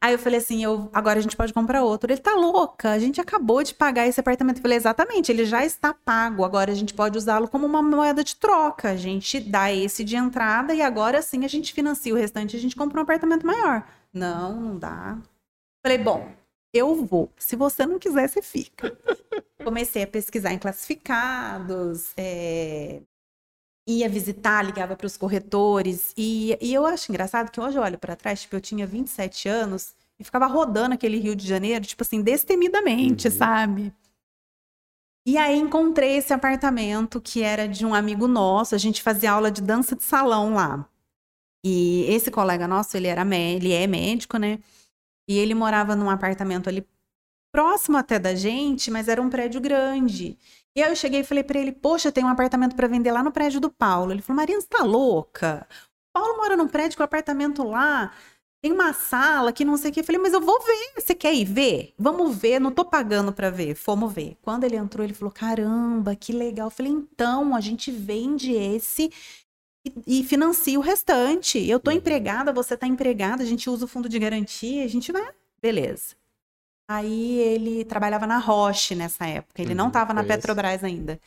Aí eu falei assim: eu, agora a gente pode comprar outro. Ele tá louca, a gente acabou de pagar esse apartamento. Eu falei: exatamente, ele já está pago, agora a gente pode usá-lo como uma moeda de troca. A gente dá esse de entrada e agora sim a gente financia o restante, a gente compra um apartamento maior. Não, não dá. Falei, bom, eu vou. Se você não quiser, você fica. Comecei a pesquisar em classificados, é... ia visitar, ligava para os corretores. E, e eu acho engraçado que hoje eu olho para trás, tipo, eu tinha 27 anos e ficava rodando aquele Rio de Janeiro, tipo assim, destemidamente, uhum. sabe? E aí encontrei esse apartamento que era de um amigo nosso, a gente fazia aula de dança de salão lá. E esse colega nosso, ele era ele é médico, né? E ele morava num apartamento ali próximo até da gente, mas era um prédio grande. E aí eu cheguei e falei para ele: Poxa, tem um apartamento para vender lá no prédio do Paulo. Ele falou: Marina, você tá louca? O Paulo mora num prédio com apartamento lá, tem uma sala que não sei o que. Eu falei: Mas eu vou ver. Você quer ir ver? Vamos ver. Não tô pagando para ver. Fomos ver. Quando ele entrou, ele falou: Caramba, que legal. Eu falei: Então, a gente vende esse e, financia o restante. Eu tô uhum. empregada, você tá empregada, a gente usa o fundo de garantia, a gente vai. Beleza. Aí ele trabalhava na Roche nessa época. Ele uhum, não estava na Petrobras ainda.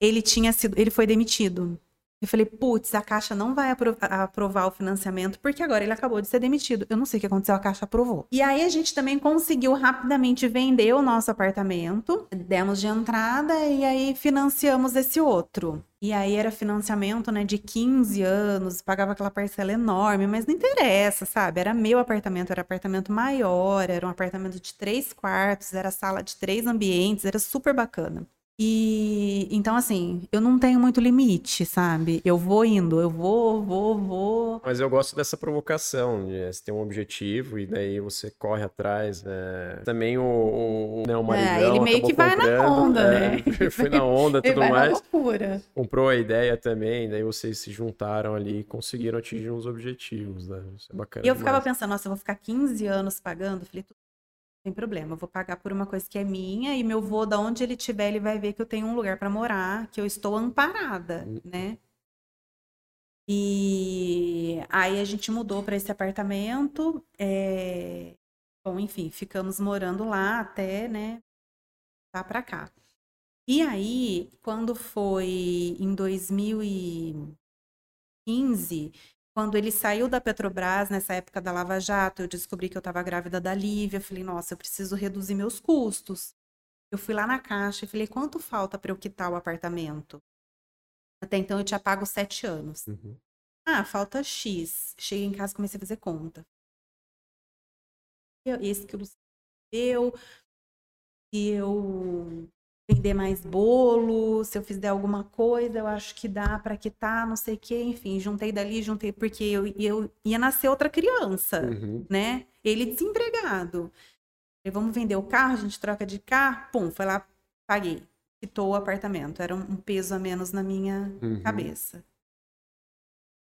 Ele tinha sido, ele foi demitido. Eu falei, putz, a Caixa não vai apro aprovar o financiamento porque agora ele acabou de ser demitido. Eu não sei o que aconteceu, a Caixa aprovou. E aí a gente também conseguiu rapidamente vender o nosso apartamento, demos de entrada e aí financiamos esse outro. E aí era financiamento, né, de 15 anos, pagava aquela parcela enorme, mas não interessa, sabe? Era meu apartamento, era apartamento maior, era um apartamento de três quartos, era sala de três ambientes, era super bacana. E então, assim, eu não tenho muito limite, sabe? Eu vou indo, eu vou, vou, vou. Mas eu gosto dessa provocação, de você ter um objetivo e daí você corre atrás. Né? Também o, o, né, o maridão é, ele meio que vai na onda, né? (laughs) né? Foi na onda e tudo vai mais. Na loucura. Comprou a ideia também, daí vocês se juntaram ali e conseguiram atingir uns objetivos, né? Isso é bacana. E eu demais. ficava pensando, nossa, eu vou ficar 15 anos pagando. Falei, tem problema, eu vou pagar por uma coisa que é minha e meu vô, da onde ele estiver, ele vai ver que eu tenho um lugar para morar, que eu estou amparada, uhum. né? E aí a gente mudou para esse apartamento. É... Bom, enfim, ficamos morando lá até, né, tá para cá. E aí, quando foi em 2015, quando ele saiu da Petrobras, nessa época da Lava Jato, eu descobri que eu estava grávida da Lívia. Falei, nossa, eu preciso reduzir meus custos. Eu fui lá na caixa e falei, quanto falta para eu quitar o apartamento? Até então eu tinha pago sete anos. Uhum. Ah, falta X. Cheguei em casa e comecei a fazer conta. Esse que o Luciano deu, e eu vender mais bolo, se eu fizer alguma coisa, eu acho que dá para quitar, não sei o quê, enfim, juntei dali, juntei, porque eu, eu ia nascer outra criança, uhum. né? Ele desempregado. Falei, vamos vender o carro, a gente troca de carro, pum, foi lá, paguei. Quitou o apartamento, era um peso a menos na minha uhum. cabeça.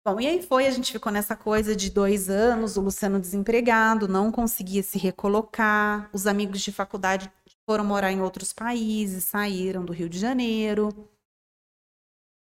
Bom, e aí foi, a gente ficou nessa coisa de dois anos, o Luciano desempregado, não conseguia se recolocar, os amigos de faculdade foram morar em outros países, saíram do Rio de Janeiro.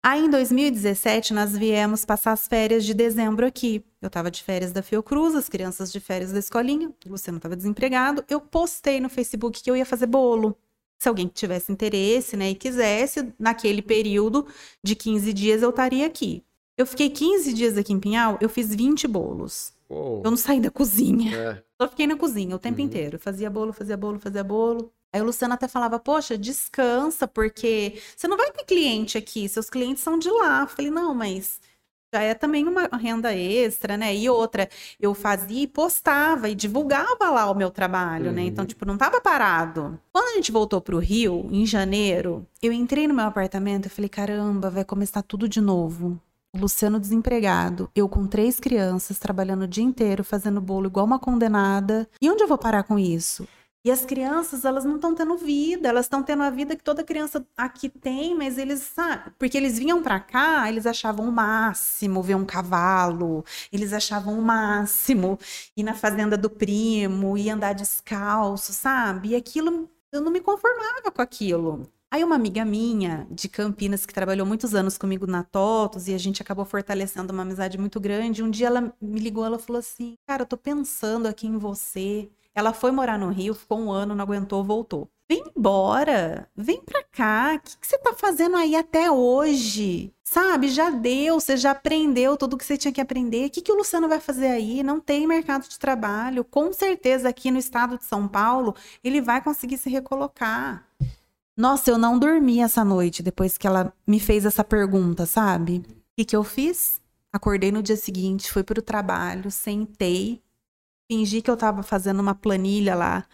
Aí em 2017 nós viemos passar as férias de dezembro aqui. Eu estava de férias da Fiocruz, as crianças de férias da escolinha, o Luciano estava desempregado. Eu postei no Facebook que eu ia fazer bolo. Se alguém tivesse interesse, né, e quisesse, naquele período de 15 dias eu estaria aqui. Eu fiquei 15 dias aqui em Pinhal, eu fiz 20 bolos. Eu não saí da cozinha. É. Só fiquei na cozinha o tempo uhum. inteiro. Fazia bolo, fazia bolo, fazia bolo. Aí o Luciano até falava, poxa, descansa, porque você não vai ter cliente aqui, seus clientes são de lá. Eu falei, não, mas já é também uma renda extra, né? E outra, eu fazia e postava e divulgava lá o meu trabalho, uhum. né? Então, uhum. tipo, não tava parado. Quando a gente voltou pro Rio, em janeiro, eu entrei no meu apartamento e falei, caramba, vai começar tudo de novo. Luciano desempregado, eu com três crianças, trabalhando o dia inteiro, fazendo bolo igual uma condenada. E onde eu vou parar com isso? E as crianças, elas não estão tendo vida, elas estão tendo a vida que toda criança aqui tem, mas eles, sabe, porque eles vinham para cá, eles achavam o máximo ver um cavalo, eles achavam o máximo ir na fazenda do primo, ir andar descalço, sabe? E aquilo, eu não me conformava com aquilo. Aí uma amiga minha de Campinas que trabalhou muitos anos comigo na TOTOS e a gente acabou fortalecendo uma amizade muito grande, um dia ela me ligou, ela falou assim: "Cara, eu tô pensando aqui em você". Ela foi morar no Rio, ficou um ano, não aguentou, voltou. Vem embora, vem pra cá. O que, que você tá fazendo aí até hoje? Sabe, já deu, você já aprendeu tudo que você tinha que aprender. O que, que o Luciano vai fazer aí? Não tem mercado de trabalho. Com certeza, aqui no estado de São Paulo, ele vai conseguir se recolocar. Nossa, eu não dormi essa noite depois que ela me fez essa pergunta, sabe? O que, que eu fiz? Acordei no dia seguinte, fui para o trabalho, sentei, fingi que eu estava fazendo uma planilha lá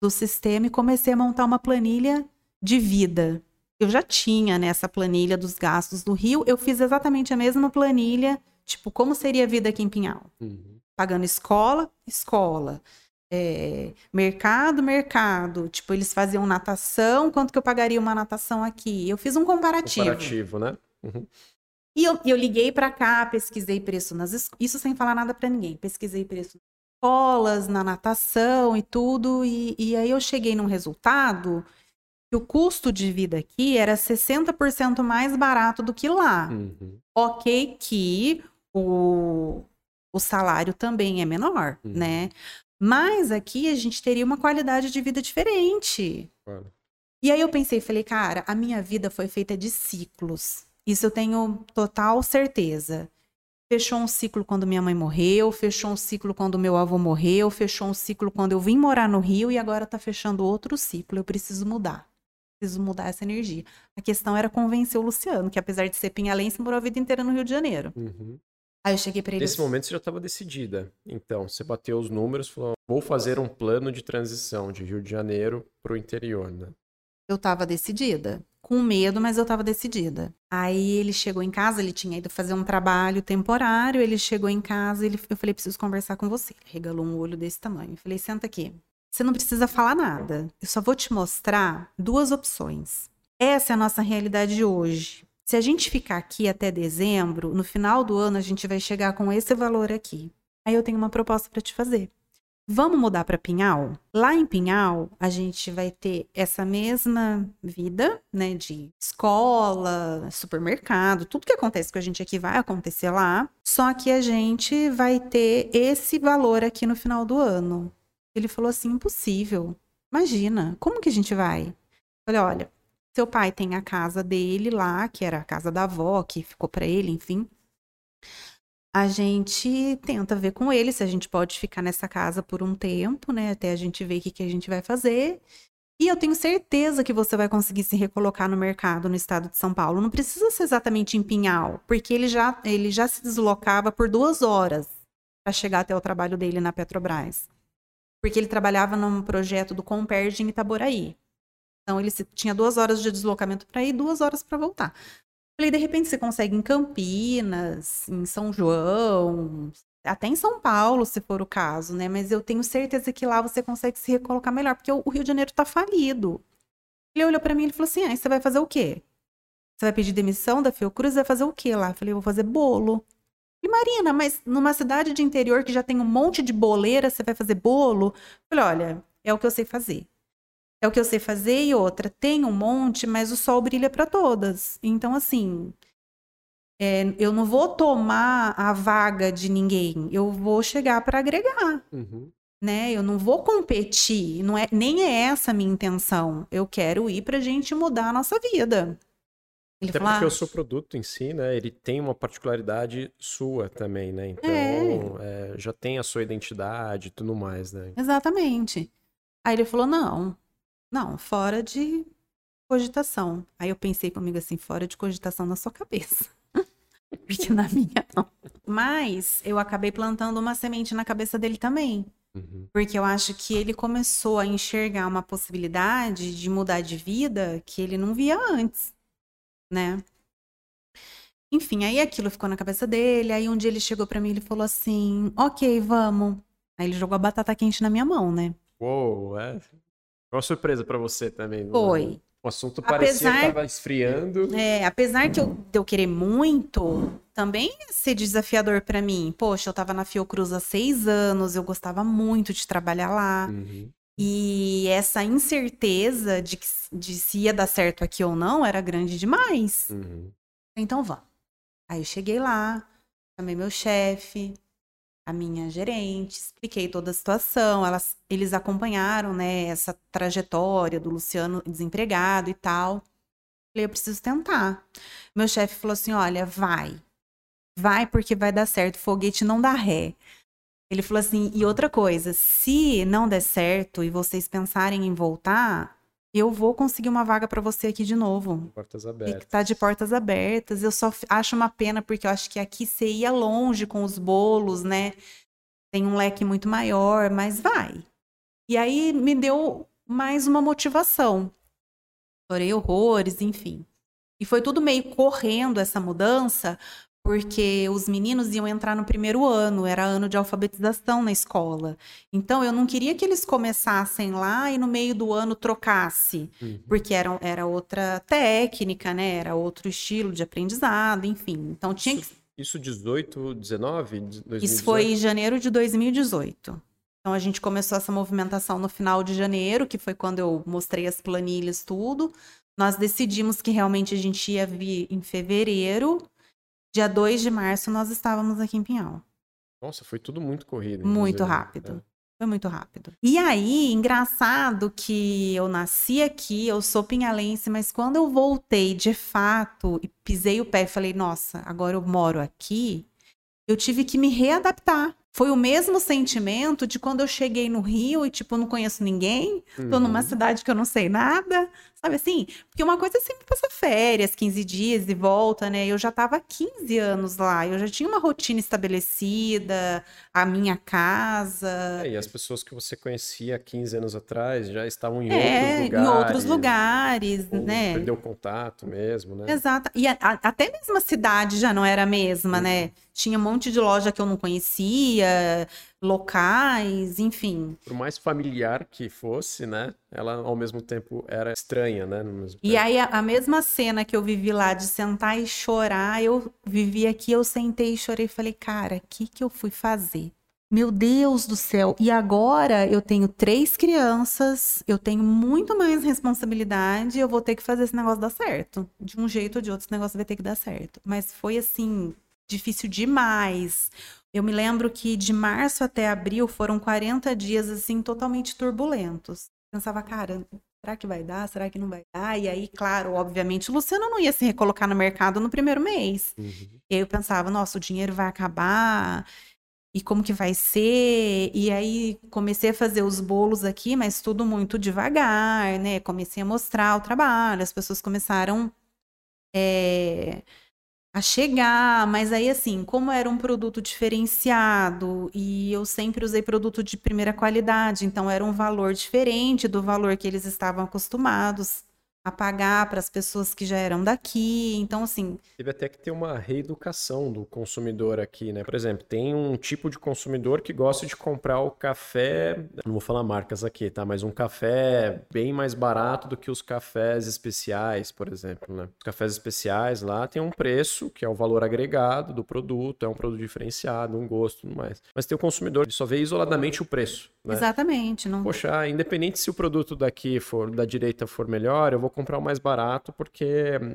do sistema e comecei a montar uma planilha de vida. Eu já tinha nessa né, planilha dos gastos do Rio, eu fiz exatamente a mesma planilha, tipo, como seria a vida aqui em Pinhal? Uhum. Pagando escola, escola. é, mercado, mercado. Tipo, eles faziam natação, quanto que eu pagaria uma natação aqui? Eu fiz um comparativo. Comparativo, né? Uhum. E eu, eu liguei para cá, pesquisei preço nas isso sem falar nada para ninguém. Pesquisei preço escolas, na natação e tudo. E, e aí eu cheguei num resultado que o custo de vida aqui era 60% mais barato do que lá. Uhum. Ok que o, o salário também é menor, uhum. né? Mas aqui a gente teria uma qualidade de vida diferente. Claro. E aí eu pensei, falei, cara, a minha vida foi feita de ciclos. Isso eu tenho total certeza. Fechou um ciclo quando minha mãe morreu, fechou um ciclo quando meu avô morreu, fechou um ciclo quando eu vim morar no Rio e agora tá fechando outro ciclo. Eu preciso mudar. Preciso mudar essa energia. A questão era convencer o Luciano, que apesar de ser pinhalense, morou a vida inteira no Rio de Janeiro. Uhum. Aí eu cheguei para ele. Nesse momento você já estava decidida. Então, você bateu os números, falou: vou fazer um plano de transição de Rio de Janeiro para o interior, né? Eu estava decidida. Com medo, mas eu estava decidida. Aí ele chegou em casa, ele tinha ido fazer um trabalho temporário. Ele chegou em casa, ele, eu falei: preciso conversar com você. Ele regalou um olho desse tamanho. Eu falei: senta aqui. Você não precisa falar nada. Eu só vou te mostrar duas opções. Essa é a nossa realidade de hoje. Se a gente ficar aqui até dezembro, no final do ano a gente vai chegar com esse valor aqui. Aí eu tenho uma proposta para te fazer. Vamos mudar para Pinhal? Lá em Pinhal, a gente vai ter essa mesma vida, né, de escola, supermercado, tudo que acontece com a gente aqui vai acontecer lá, só que a gente vai ter esse valor aqui no final do ano. Ele falou assim: impossível. Imagina, como que a gente vai? Falei: olha, seu pai tem a casa dele lá, que era a casa da avó, que ficou para ele, enfim. A gente tenta ver com ele se a gente pode ficar nessa casa por um tempo, né? Até a gente ver o que, que a gente vai fazer. E eu tenho certeza que você vai conseguir se recolocar no mercado no estado de São Paulo. Não precisa ser exatamente em Pinhal, porque ele já, ele já se deslocava por duas horas para chegar até o trabalho dele na Petrobras. Porque ele trabalhava num projeto do Comperge em Itaboraí. Então ele tinha duas horas de deslocamento para ir, duas horas para voltar. Falei, de repente você consegue em Campinas, em São João, até em São Paulo, se for o caso, né? Mas eu tenho certeza que lá você consegue se recolocar melhor, porque o Rio de Janeiro tá falido. Ele olhou para mim e falou assim: ah, você vai fazer o quê? Você vai pedir demissão da Fiocruz? Vai fazer o quê lá? Falei, eu vou fazer bolo. E Marina, mas numa cidade de interior que já tem um monte de boleira, você vai fazer bolo? Falei, olha, é o que eu sei fazer. É o que eu sei fazer e outra, tem um monte, mas o sol brilha para todas. Então, assim, é, eu não vou tomar a vaga de ninguém, eu vou chegar para agregar. Uhum. Né? Eu não vou competir, não é, nem é essa a minha intenção. Eu quero ir para a gente mudar a nossa vida. Ele Até porque ah, o seu produto em si, né, ele tem uma particularidade sua também, né? Então, é. É, já tem a sua identidade e tudo mais, né? Exatamente. Aí ele falou, não, não, fora de cogitação. Aí eu pensei comigo assim, fora de cogitação na sua cabeça. (laughs) Porque na minha não. Mas eu acabei plantando uma semente na cabeça dele também. Uhum. Porque eu acho que ele começou a enxergar uma possibilidade de mudar de vida que ele não via antes, né? Enfim, aí aquilo ficou na cabeça dele. Aí um dia ele chegou para mim e falou assim: Ok, vamos. Aí ele jogou a batata quente na minha mão, né? Uou, é. Uma surpresa para você também. Foi. O assunto parecia apesar, que estava esfriando. É, apesar que eu, de eu querer muito, também ser desafiador para mim. Poxa, eu estava na Fiocruz há seis anos, eu gostava muito de trabalhar lá. Uhum. E essa incerteza de, que, de se ia dar certo aqui ou não era grande demais. Uhum. Então vamos. Aí eu cheguei lá, chamei meu chefe, a minha gerente, expliquei toda a situação, elas, eles acompanharam, né, essa trajetória do Luciano desempregado e tal. Falei, eu preciso tentar. Meu chefe falou assim: olha, vai. Vai porque vai dar certo, foguete não dá ré. Ele falou assim: e outra coisa, se não der certo e vocês pensarem em voltar, eu vou conseguir uma vaga para você aqui de novo. Portas abertas. E tá de portas abertas. Eu só acho uma pena porque eu acho que aqui você ia longe com os bolos, né? Tem um leque muito maior, mas vai. E aí me deu mais uma motivação. Chorei horrores, enfim. E foi tudo meio correndo essa mudança, porque os meninos iam entrar no primeiro ano, era ano de alfabetização na escola. Então eu não queria que eles começassem lá e no meio do ano trocasse, uhum. porque era, era outra técnica, né? Era outro estilo de aprendizado, enfim. Então tinha isso, que. Isso 18, 19? 2018? Isso foi em janeiro de 2018. Então a gente começou essa movimentação no final de janeiro, que foi quando eu mostrei as planilhas, tudo. Nós decidimos que realmente a gente ia vir em fevereiro Dia 2 de março nós estávamos aqui em Pinhal. Nossa, foi tudo muito corrido. Muito rápido. É. Foi muito rápido. E aí, engraçado que eu nasci aqui, eu sou pinhalense, mas quando eu voltei de fato e pisei o pé e falei, nossa, agora eu moro aqui, eu tive que me readaptar. Foi o mesmo sentimento de quando eu cheguei no Rio e, tipo, não conheço ninguém, uhum. tô numa uhum. cidade que eu não sei nada, sabe assim? Porque uma coisa é sempre passar férias, 15 dias e volta, né? Eu já tava há 15 anos lá, eu já tinha uma rotina estabelecida, a minha casa. É, e as pessoas que você conhecia há 15 anos atrás já estavam em é, outros lugares. em outros lugares, né? Perdeu contato mesmo, né? Exato. E a, a, até mesmo a cidade já não era a mesma, né? uhum. né? Tinha um monte de loja que eu não conhecia, locais, enfim. Por mais familiar que fosse, né? Ela ao mesmo tempo era estranha, né? e aí a, a, mesma cena que eu vivi lá de sentar e chorar, eu vivi aqui, eu sentei e chorei e falei, cara, o que que eu fui fazer? Meu Deus do céu! E agora eu tenho três crianças, eu tenho muito mais responsabilidade, eu vou ter que fazer esse negócio dar certo. De um jeito ou de outro, esse negócio vai ter que dar certo. Mas foi assim, difícil demais. Eu me lembro que de março até abril foram 40 dias assim totalmente turbulentos. Pensava, cara, será que vai dar? Será que não vai dar? E aí, claro, obviamente, o Luciano não ia se recolocar no mercado no primeiro mês. Uhum. E aí eu pensava, nossa, o dinheiro vai acabar. E como que vai ser? E aí comecei a fazer os bolos aqui, mas tudo muito devagar, né? Comecei a mostrar o trabalho, as pessoas começaram é, a chegar, mas aí assim, como era um produto diferenciado e eu sempre usei produto de primeira qualidade, então era um valor diferente do valor que eles estavam acostumados a pagar para as pessoas que já eram daqui. Então, assim. Teve até que ter uma reeducação do consumidor aqui, né? Por exemplo, tem um tipo de consumidor que gosta de comprar o café. Não vou falar marcas aqui, tá? Mas um café bem mais barato do que os cafés especiais, por exemplo, né? Os cafés especiais lá tem um preço, que é o valor agregado do produto, é um produto diferenciado, um gosto, tudo mais. Mas tem o consumidor que só vê isoladamente o preço. Né? Exatamente. Não... Poxa, independente se o produto daqui for da direita for melhor, eu vou comprar o mais barato porque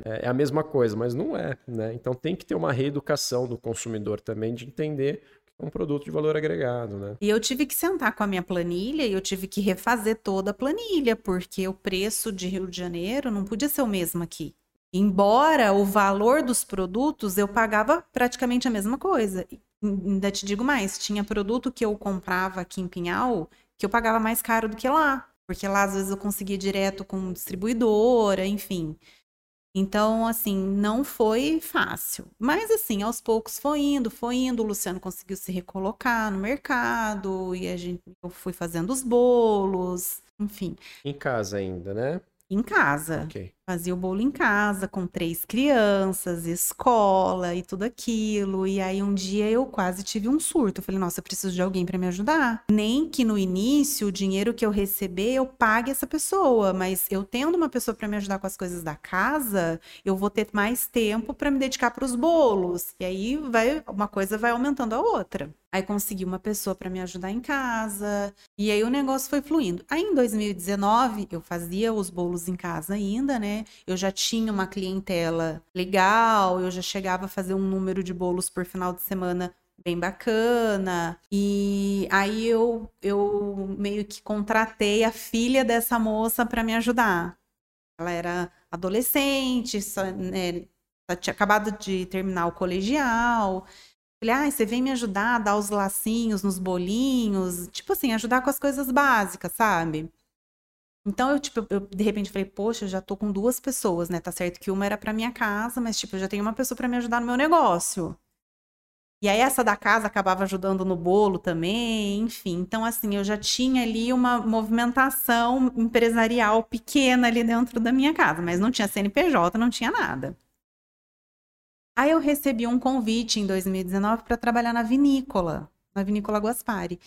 é, é a mesma coisa, mas não é, né? Então tem que ter uma reeducação do consumidor também de entender é um produto de valor agregado, né? E eu tive que sentar com a minha planilha e eu tive que refazer toda a planilha, porque o preço de Rio de Janeiro não podia ser o mesmo aqui. Embora o valor dos produtos eu pagava praticamente a mesma coisa. Ainda te digo mais, tinha produto que eu comprava aqui em Pinhal que eu pagava mais caro do que lá. Porque lá às vezes eu conseguia direto com distribuidora, enfim. Então, assim, não foi fácil. Mas, assim, aos poucos foi indo, foi indo. O Luciano conseguiu se recolocar no mercado e a gente, eu fui fazendo os bolos, enfim. Em casa ainda, né? Em casa. Okay. Fazia o bolo em casa, com três crianças, escola e tudo aquilo. E aí um dia eu quase tive um surto. Eu falei, nossa, eu preciso de alguém para me ajudar. Nem que no início o dinheiro que eu receber eu pague essa pessoa, mas eu tendo uma pessoa para me ajudar com as coisas da casa, eu vou ter mais tempo para me dedicar para os bolos. E aí vai uma coisa vai aumentando a outra. Aí consegui uma pessoa para me ajudar em casa. E aí o negócio foi fluindo. Aí em 2019 eu fazia os bolos em casa ainda, né? Eu já tinha uma clientela legal, eu já chegava a fazer um número de bolos por final de semana bem bacana. E aí eu, eu meio que contratei a filha dessa moça para me ajudar. Ela era adolescente, só, né, tinha acabado de terminar o colegial. Falei, ah, você vem me ajudar a dar os lacinhos nos bolinhos, tipo assim, ajudar com as coisas básicas, sabe? Então eu, tipo, eu, de repente falei, poxa, eu já tô com duas pessoas, né? Tá certo que uma era para minha casa, mas tipo, eu já tenho uma pessoa para me ajudar no meu negócio. E aí essa da casa acabava ajudando no bolo também, enfim. Então assim, eu já tinha ali uma movimentação empresarial pequena ali dentro da minha casa, mas não tinha CNPJ, não tinha nada. Aí eu recebi um convite em 2019 para trabalhar na vinícola, na vinícola Guaspari.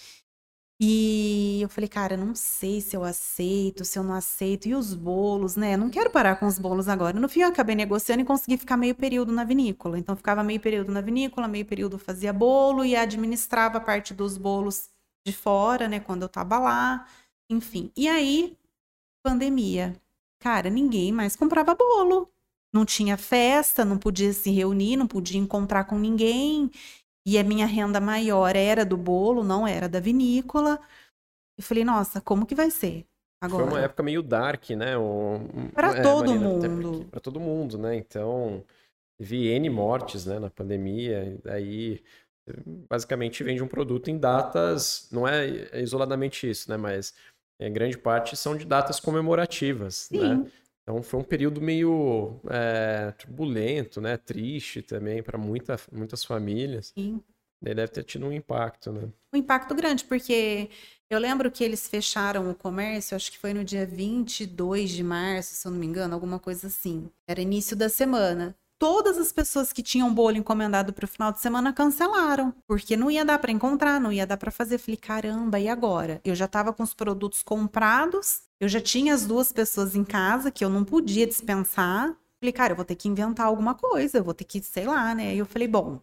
E eu falei, cara, não sei se eu aceito, se eu não aceito. E os bolos, né? Não quero parar com os bolos agora. No fim, eu acabei negociando e consegui ficar meio período na vinícola. Então, ficava meio período na vinícola, meio período fazia bolo e administrava parte dos bolos de fora, né? Quando eu tava lá. Enfim. E aí, pandemia. Cara, ninguém mais comprava bolo. Não tinha festa, não podia se reunir, não podia encontrar com ninguém e a minha renda maior era do bolo, não era da vinícola. Eu falei, nossa, como que vai ser? Agora? Foi uma época meio dark, né? Para é, todo Marina, mundo. Para todo mundo, né? Então, teve N mortes né, na pandemia, daí basicamente vende um produto em datas, não é isoladamente isso, né? Mas em grande parte são de datas comemorativas, né? Sim. né? Então foi um período meio é, turbulento, né? Triste também para muita, muitas famílias. Sim. Ele deve ter tido um impacto, né? Um impacto grande, porque eu lembro que eles fecharam o comércio, acho que foi no dia 22 de março, se eu não me engano, alguma coisa assim. Era início da semana todas as pessoas que tinham bolo encomendado para o final de semana cancelaram, porque não ia dar para encontrar, não ia dar para fazer. Falei, caramba, e agora? Eu já estava com os produtos comprados, eu já tinha as duas pessoas em casa que eu não podia dispensar. Falei, cara, eu vou ter que inventar alguma coisa, eu vou ter que, sei lá, né? E eu falei, bom,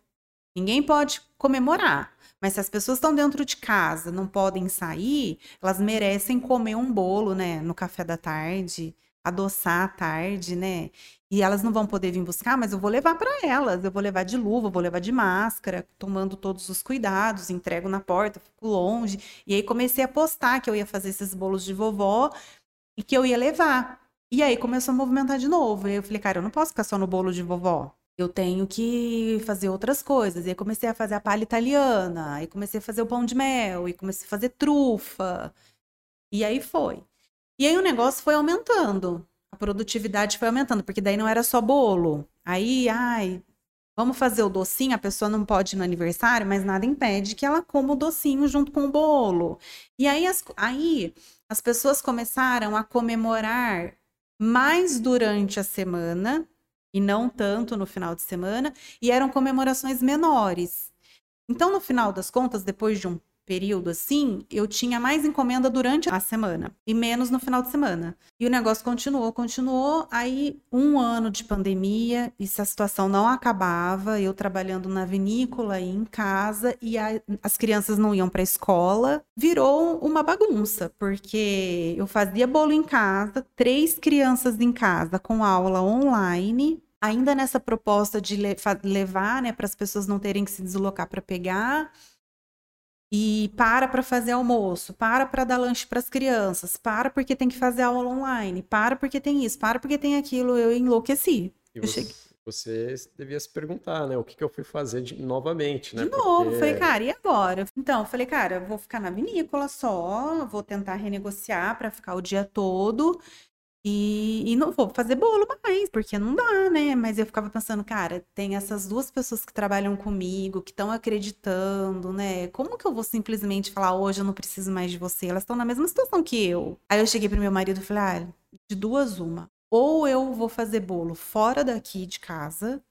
ninguém pode comemorar. Mas se as pessoas estão dentro de casa, não podem sair, elas merecem comer um bolo, né, no café da tarde, adoçar à tarde, né? E elas não vão poder vir buscar, mas eu vou levar para elas. Eu vou levar de luva, vou levar de máscara, tomando todos os cuidados, entrego na porta, fico longe. E aí comecei a postar que eu ia fazer esses bolos de vovó e que eu ia levar. E aí começou a movimentar de novo. E eu falei, cara, eu não posso ficar só no bolo de vovó. Eu tenho que fazer outras coisas. E aí comecei a fazer a palha italiana, aí comecei a fazer o pão de mel, e comecei a fazer trufa. E aí foi. E aí o negócio foi aumentando a produtividade foi aumentando, porque daí não era só bolo. Aí, ai, vamos fazer o docinho, a pessoa não pode ir no aniversário, mas nada impede que ela coma o docinho junto com o bolo. E aí as, aí as pessoas começaram a comemorar mais durante a semana e não tanto no final de semana, e eram comemorações menores. Então, no final das contas, depois de um período assim, eu tinha mais encomenda durante a semana e menos no final de semana. E o negócio continuou, continuou. Aí, um ano de pandemia, e se a situação não acabava, eu trabalhando na vinícola e em casa, e a, as crianças não iam para a escola, virou uma bagunça, porque eu fazia bolo em casa, três crianças em casa com aula online ainda nessa proposta de levar, né, para as pessoas não terem que se deslocar para pegar, e para para fazer almoço, para para dar lanche para as crianças, para porque tem que fazer aula online, para porque tem isso, para porque tem aquilo, eu enlouqueci. E eu você, cheguei... você devia se perguntar, né, o que, que eu fui fazer de, novamente, né? De novo, porque... falei, cara, e agora? Então, falei, cara, eu vou ficar na vinícola só, vou tentar renegociar para ficar o dia todo e, e não vou fazer bolo mais, porque não dá, né? Mas eu ficava pensando, cara, tem essas duas pessoas que trabalham comigo, que estão acreditando, né? Como que eu vou simplesmente falar, hoje eu não preciso mais de você? Elas estão na mesma situação que eu. Aí eu cheguei pro meu marido e falei, ah, de duas uma. Ou eu vou fazer bolo fora daqui de casa,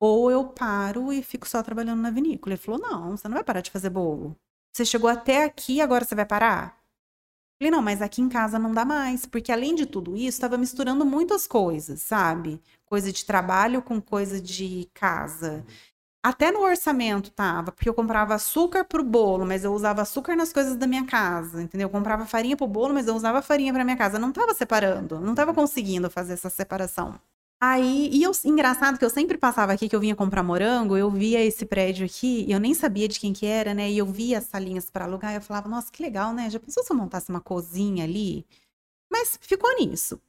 ou eu paro e fico só trabalhando na vinícola. Ele falou, não, você não vai parar de fazer bolo. Você chegou até aqui, agora você vai parar? Falei, não, mas aqui em casa não dá mais, porque além de tudo isso, estava misturando muitas coisas, sabe? Coisa de trabalho com coisa de casa. Até no orçamento tava, porque eu comprava açúcar pro bolo, mas eu usava açúcar nas coisas da minha casa, entendeu? Eu comprava farinha pro bolo, mas eu usava farinha para minha casa. Não tava separando, não tava conseguindo fazer essa separação. Aí, e eu, engraçado que eu sempre passava aqui que eu vinha comprar morango, eu via esse prédio aqui, eu nem sabia de quem que era, né? E eu via as salinhas para alugar, e eu falava, nossa, que legal, né? Já pensou se eu montasse uma cozinha ali? Mas ficou nisso.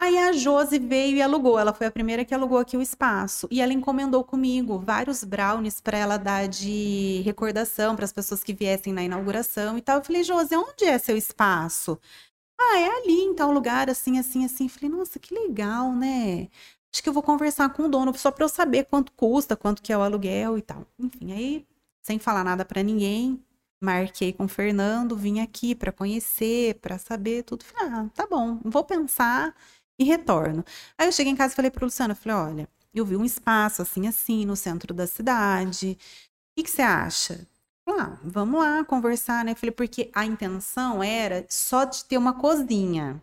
Aí a Josi veio e alugou. Ela foi a primeira que alugou aqui o espaço. E ela encomendou comigo vários brownies para ela dar de recordação para as pessoas que viessem na inauguração e tal. Eu falei, Josi, onde é seu espaço? Ah, é ali, em tal lugar, assim, assim, assim. Falei, nossa, que legal, né? Acho que eu vou conversar com o dono só para eu saber quanto custa, quanto que é o aluguel e tal. Enfim, aí, sem falar nada para ninguém, marquei com o Fernando, vim aqui para conhecer, para saber tudo. Falei, ah, tá bom, vou pensar e retorno. Aí eu cheguei em casa e falei pro Luciano, falei, olha, eu vi um espaço assim, assim, no centro da cidade. O que, que você acha? Ah, vamos lá conversar, né? Falei, porque a intenção era só de ter uma cozinha.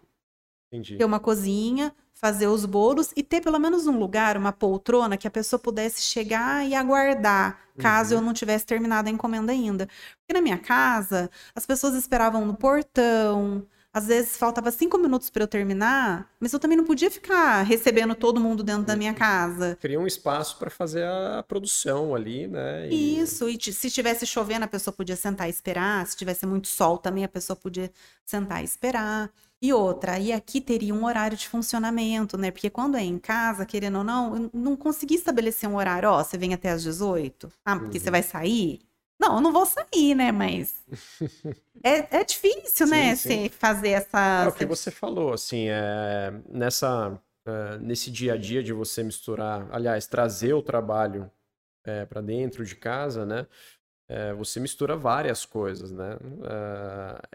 Entendi. Ter uma cozinha, fazer os bolos e ter pelo menos um lugar, uma poltrona, que a pessoa pudesse chegar e aguardar, caso Uhum. eu não tivesse terminado a encomenda ainda. Porque na minha casa, as pessoas esperavam no portão, às vezes faltava cinco minutos para eu terminar, mas eu também não podia ficar recebendo todo mundo dentro da minha casa. Cria um espaço para fazer a produção ali, né? E- Isso, e se estivesse chovendo, a pessoa podia sentar e esperar. Se tivesse muito sol também, a pessoa podia sentar e esperar. E outra, e aqui teria um horário de funcionamento, né? Porque quando é em casa, querendo ou não, eu não consegui estabelecer um horário. Ó, você vem até às 18? Ah, porque você Uhum. vai sair? Não, eu não vou sair, né? Mas (laughs) é, é difícil, né? Sim, sim. Você fazer essa. É o que você falou, assim, é, nessa, é, nesse dia a dia de você misturar, aliás, trazer o trabalho para dentro de casa, né? é, você mistura várias coisas, né?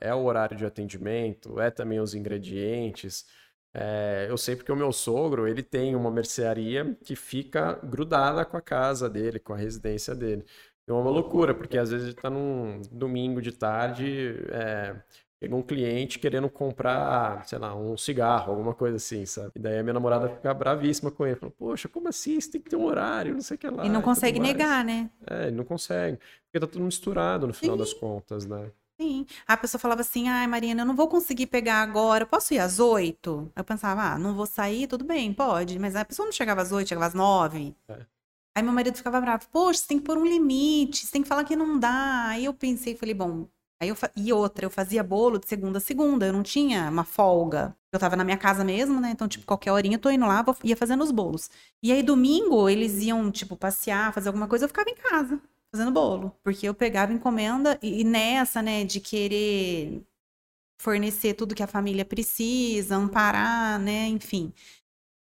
É, é o horário de atendimento, é também os ingredientes. É, eu sei porque o meu sogro, ele tem uma mercearia que fica grudada com a casa dele, com a residência dele. É uma loucura, porque às vezes ele tá num domingo de tarde, é, Chega um cliente querendo comprar, sei lá, um cigarro, alguma coisa assim, sabe? E daí a minha namorada fica bravíssima com ele. Fala, poxa, como assim? Você tem que ter um horário, não sei o que lá. E não tudo consegue mais." negar, né? É, ele não consegue. Porque tá tudo misturado no final Sim. das contas, né? Sim. A pessoa falava assim: ai, Marina, eu não vou conseguir pegar agora, posso ir às oito? Eu pensava, ah, não vou sair, tudo bem, pode. Mas a pessoa não chegava às oito, chegava às nove. É. Aí meu marido ficava bravo, poxa, você tem que pôr um limite, você tem que falar que não dá. Aí eu pensei, falei, bom. Aí eu fa... E outra, eu fazia bolo de segunda a segunda, eu não tinha uma folga. Eu tava na minha casa mesmo, né? Então, tipo, qualquer horinha eu tô indo lá, vou... ia fazendo os bolos. E aí, domingo, eles iam, tipo, passear, fazer alguma coisa, eu ficava em casa fazendo bolo, porque eu pegava encomenda e, e nessa, né, de querer fornecer tudo que a família precisa, amparar, né, enfim.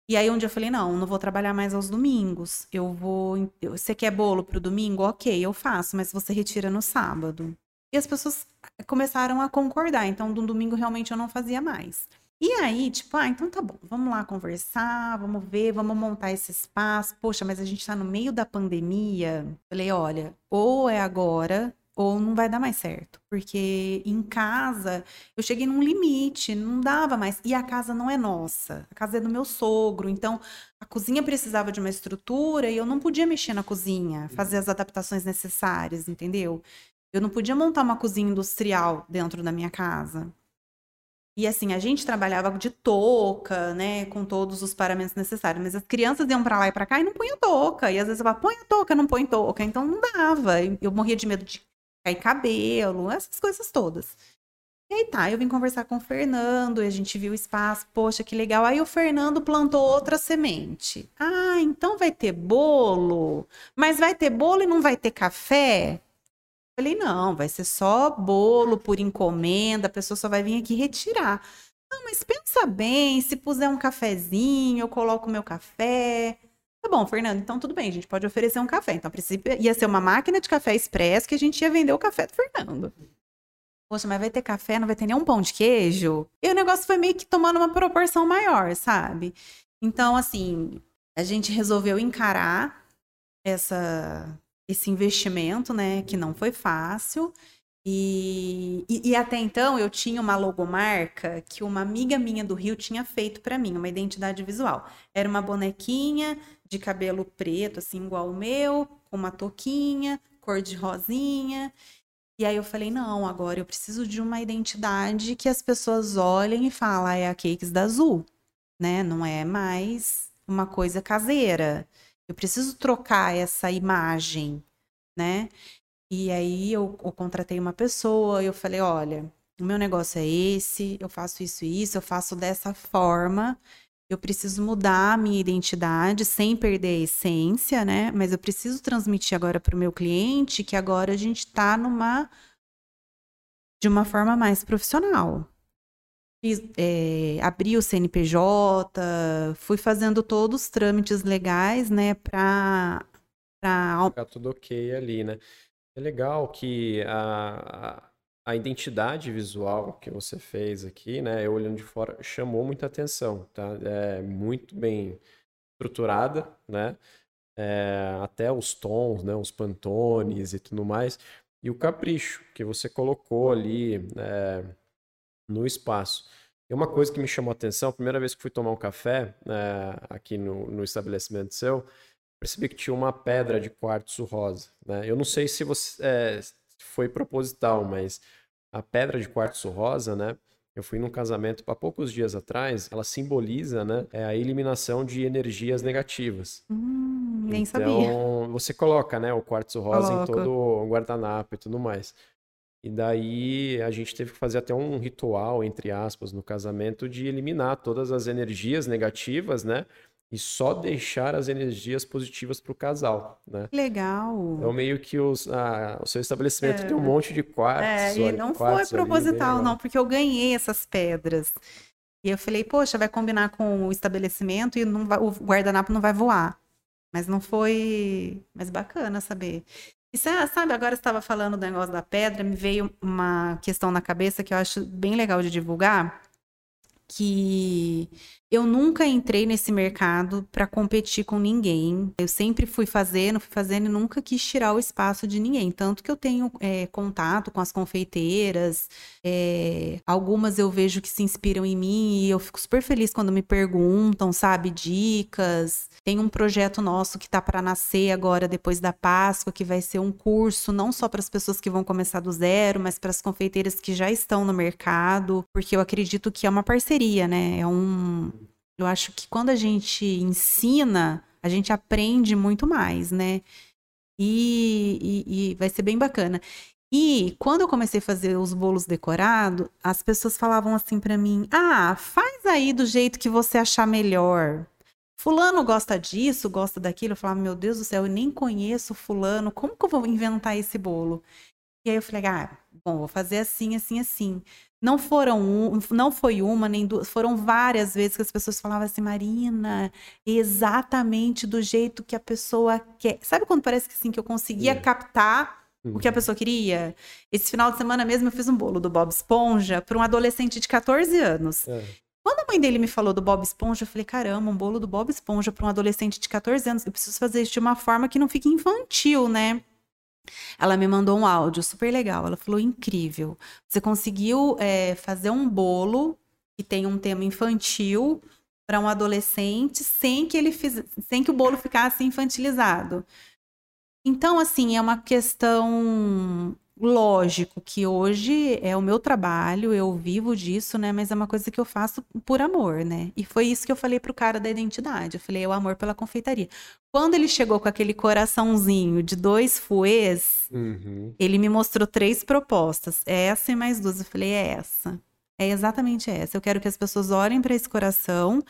E aí um dia eu falei, não, não vou trabalhar mais aos domingos. Eu vou, você quer bolo pro domingo? OK, eu faço, mas você retira no sábado. E as pessoas começaram a concordar, então do domingo realmente eu não fazia mais. E aí, tipo, ah, então tá bom, vamos lá conversar, vamos ver, vamos montar esse espaço. Poxa, mas a gente tá no meio da pandemia. Falei, olha, ou é agora, ou não vai dar mais certo. Porque em casa eu cheguei num limite, não dava mais. E a casa não é nossa, a casa é do meu sogro. Então a cozinha precisava de uma estrutura e eu não podia mexer na cozinha, fazer as adaptações necessárias, entendeu? Eu não podia montar uma cozinha industrial dentro da minha casa. E assim, a gente trabalhava de touca, né, com todos os paramentos necessários, mas as crianças iam pra lá e pra cá e não punham touca. E às vezes eu falava, põe a touca, não põe touca. Então não dava. Eu morria de medo de cair cabelo, essas coisas todas. E aí tá, eu vim conversar com o Fernando e a gente viu o espaço, poxa, que legal. Aí o Fernando plantou outra semente. Ah, então vai ter bolo? Mas vai ter bolo e não vai ter café? Falei, não, vai ser só bolo por encomenda, a pessoa só vai vir aqui retirar. Não, mas pensa bem, se puser um cafezinho, eu coloco meu café. Tá bom, Fernando, então tudo bem, a gente pode oferecer um café. Então, a princípio, ia ser uma máquina de café expresso que a gente ia vender o café do Fernando. Poxa, mas vai ter café, não vai ter nenhum pão de queijo? E o negócio foi meio que tomando uma proporção maior, sabe? Então, assim, a gente resolveu encarar essa, esse investimento, né, que não foi fácil. E, e, e até então eu tinha uma logomarca que uma amiga minha do Rio tinha feito para mim, uma identidade visual. Era uma bonequinha de cabelo preto, assim, igual o meu, com uma touquinha, cor de rosinha. E aí eu falei, não, agora eu preciso de uma identidade que as pessoas olhem e falem, ah, é a Cakes da Azul, né? Não é mais uma coisa caseira. Eu preciso trocar essa imagem, né? E aí eu, eu contratei uma pessoa e eu falei, olha, o meu negócio é esse, eu faço isso e isso, eu faço dessa forma. Eu preciso mudar a minha identidade sem perder a essência, né? Mas eu preciso transmitir agora para o meu cliente que agora a gente está numa de uma forma mais profissional. Fiz, é, abri o CNPJ, fui fazendo todos os trâmites legais, né, para para Ficar tudo ok ali, né? É legal que a, a, identidade visual que você fez aqui, né? Eu olhando de fora, chamou muita atenção, tá? É muito bem estruturada, né? É, até os tons, né? Os pantones e tudo mais. E o capricho que você colocou ali é, no espaço. E uma coisa que me chamou a atenção, a primeira vez que fui tomar um café é, aqui no, no estabelecimento seu, percebi que tinha uma pedra de quartzo rosa. Né? Eu não sei se você é, foi proposital, mas a pedra de quartzo rosa, né? Eu fui num casamento há poucos dias atrás. Ela simboliza, né, é a eliminação de energias negativas. Hum, nem então, sabia. Então você coloca, né, o quartzo rosa Coloca. em todo o guardanapo e tudo mais. E daí a gente teve que fazer até um ritual, entre aspas, no casamento de eliminar todas as energias negativas, né? E só deixar as energias positivas para o casal, né? Legal. Então meio que os, ah, o seu estabelecimento é. tem um monte de quartos. É, e não foi proposital ali, não, porque eu ganhei essas pedras. E eu falei, poxa, vai combinar com o estabelecimento e vai, o guardanapo não vai voar. Mas não foi. Mas bacana saber. E sabe, agora estava falando do negócio da pedra, me veio uma questão na cabeça que eu acho bem legal de divulgar que eu nunca entrei nesse mercado para competir com ninguém. Eu sempre fui fazendo, fui fazendo e nunca quis tirar o espaço de ninguém. Tanto que eu tenho é, contato com as confeiteiras, é, algumas eu vejo que se inspiram em mim e eu fico super feliz quando me perguntam, sabe, dicas. Tem um projeto nosso que está para nascer agora, depois da Páscoa, que vai ser um curso não só para as pessoas que vão começar do zero, mas para as confeiteiras que já estão no mercado, porque eu acredito que é uma parceria, né? É um. Eu acho que quando a gente ensina, a gente aprende muito mais, né? E, e, e vai ser bem bacana. E quando eu comecei a fazer os bolos decorados, as pessoas falavam assim para mim: ah, faz aí do jeito que você achar melhor. Fulano gosta disso, gosta daquilo. Eu falava, meu Deus do céu, eu nem conheço Fulano, como que eu vou inventar esse bolo? E aí eu falei, ah, bom, vou fazer assim, assim, assim. Não foram um, não foi uma nem duas, foram várias vezes que as pessoas falavam assim, Marina, exatamente do jeito que a pessoa quer. Sabe quando parece que sim, que eu conseguia é. captar o que a uhum. pessoa queria? Esse final de semana mesmo eu fiz um bolo do Bob Esponja para um adolescente de 14 anos. É. Quando a mãe dele me falou do Bob Esponja, eu falei: caramba, um bolo do Bob Esponja para um adolescente de 14 anos. Eu preciso fazer isso de uma forma que não fique infantil, né? Ela me mandou um áudio super legal. Ela falou: incrível. Você conseguiu é, fazer um bolo que tem um tema infantil para um adolescente sem que ele fiz... sem que o bolo ficasse infantilizado. Então, assim, é uma questão Lógico que hoje é o meu trabalho, eu vivo disso, né? Mas é uma coisa que eu faço por amor, né? E foi isso que eu falei pro cara da identidade. Eu falei, é o amor pela confeitaria. Quando ele chegou com aquele coraçãozinho de dois fuês, uhum. ele me mostrou três propostas. É essa e mais duas. Eu falei, é essa. É exatamente essa. Eu quero que as pessoas olhem para esse coração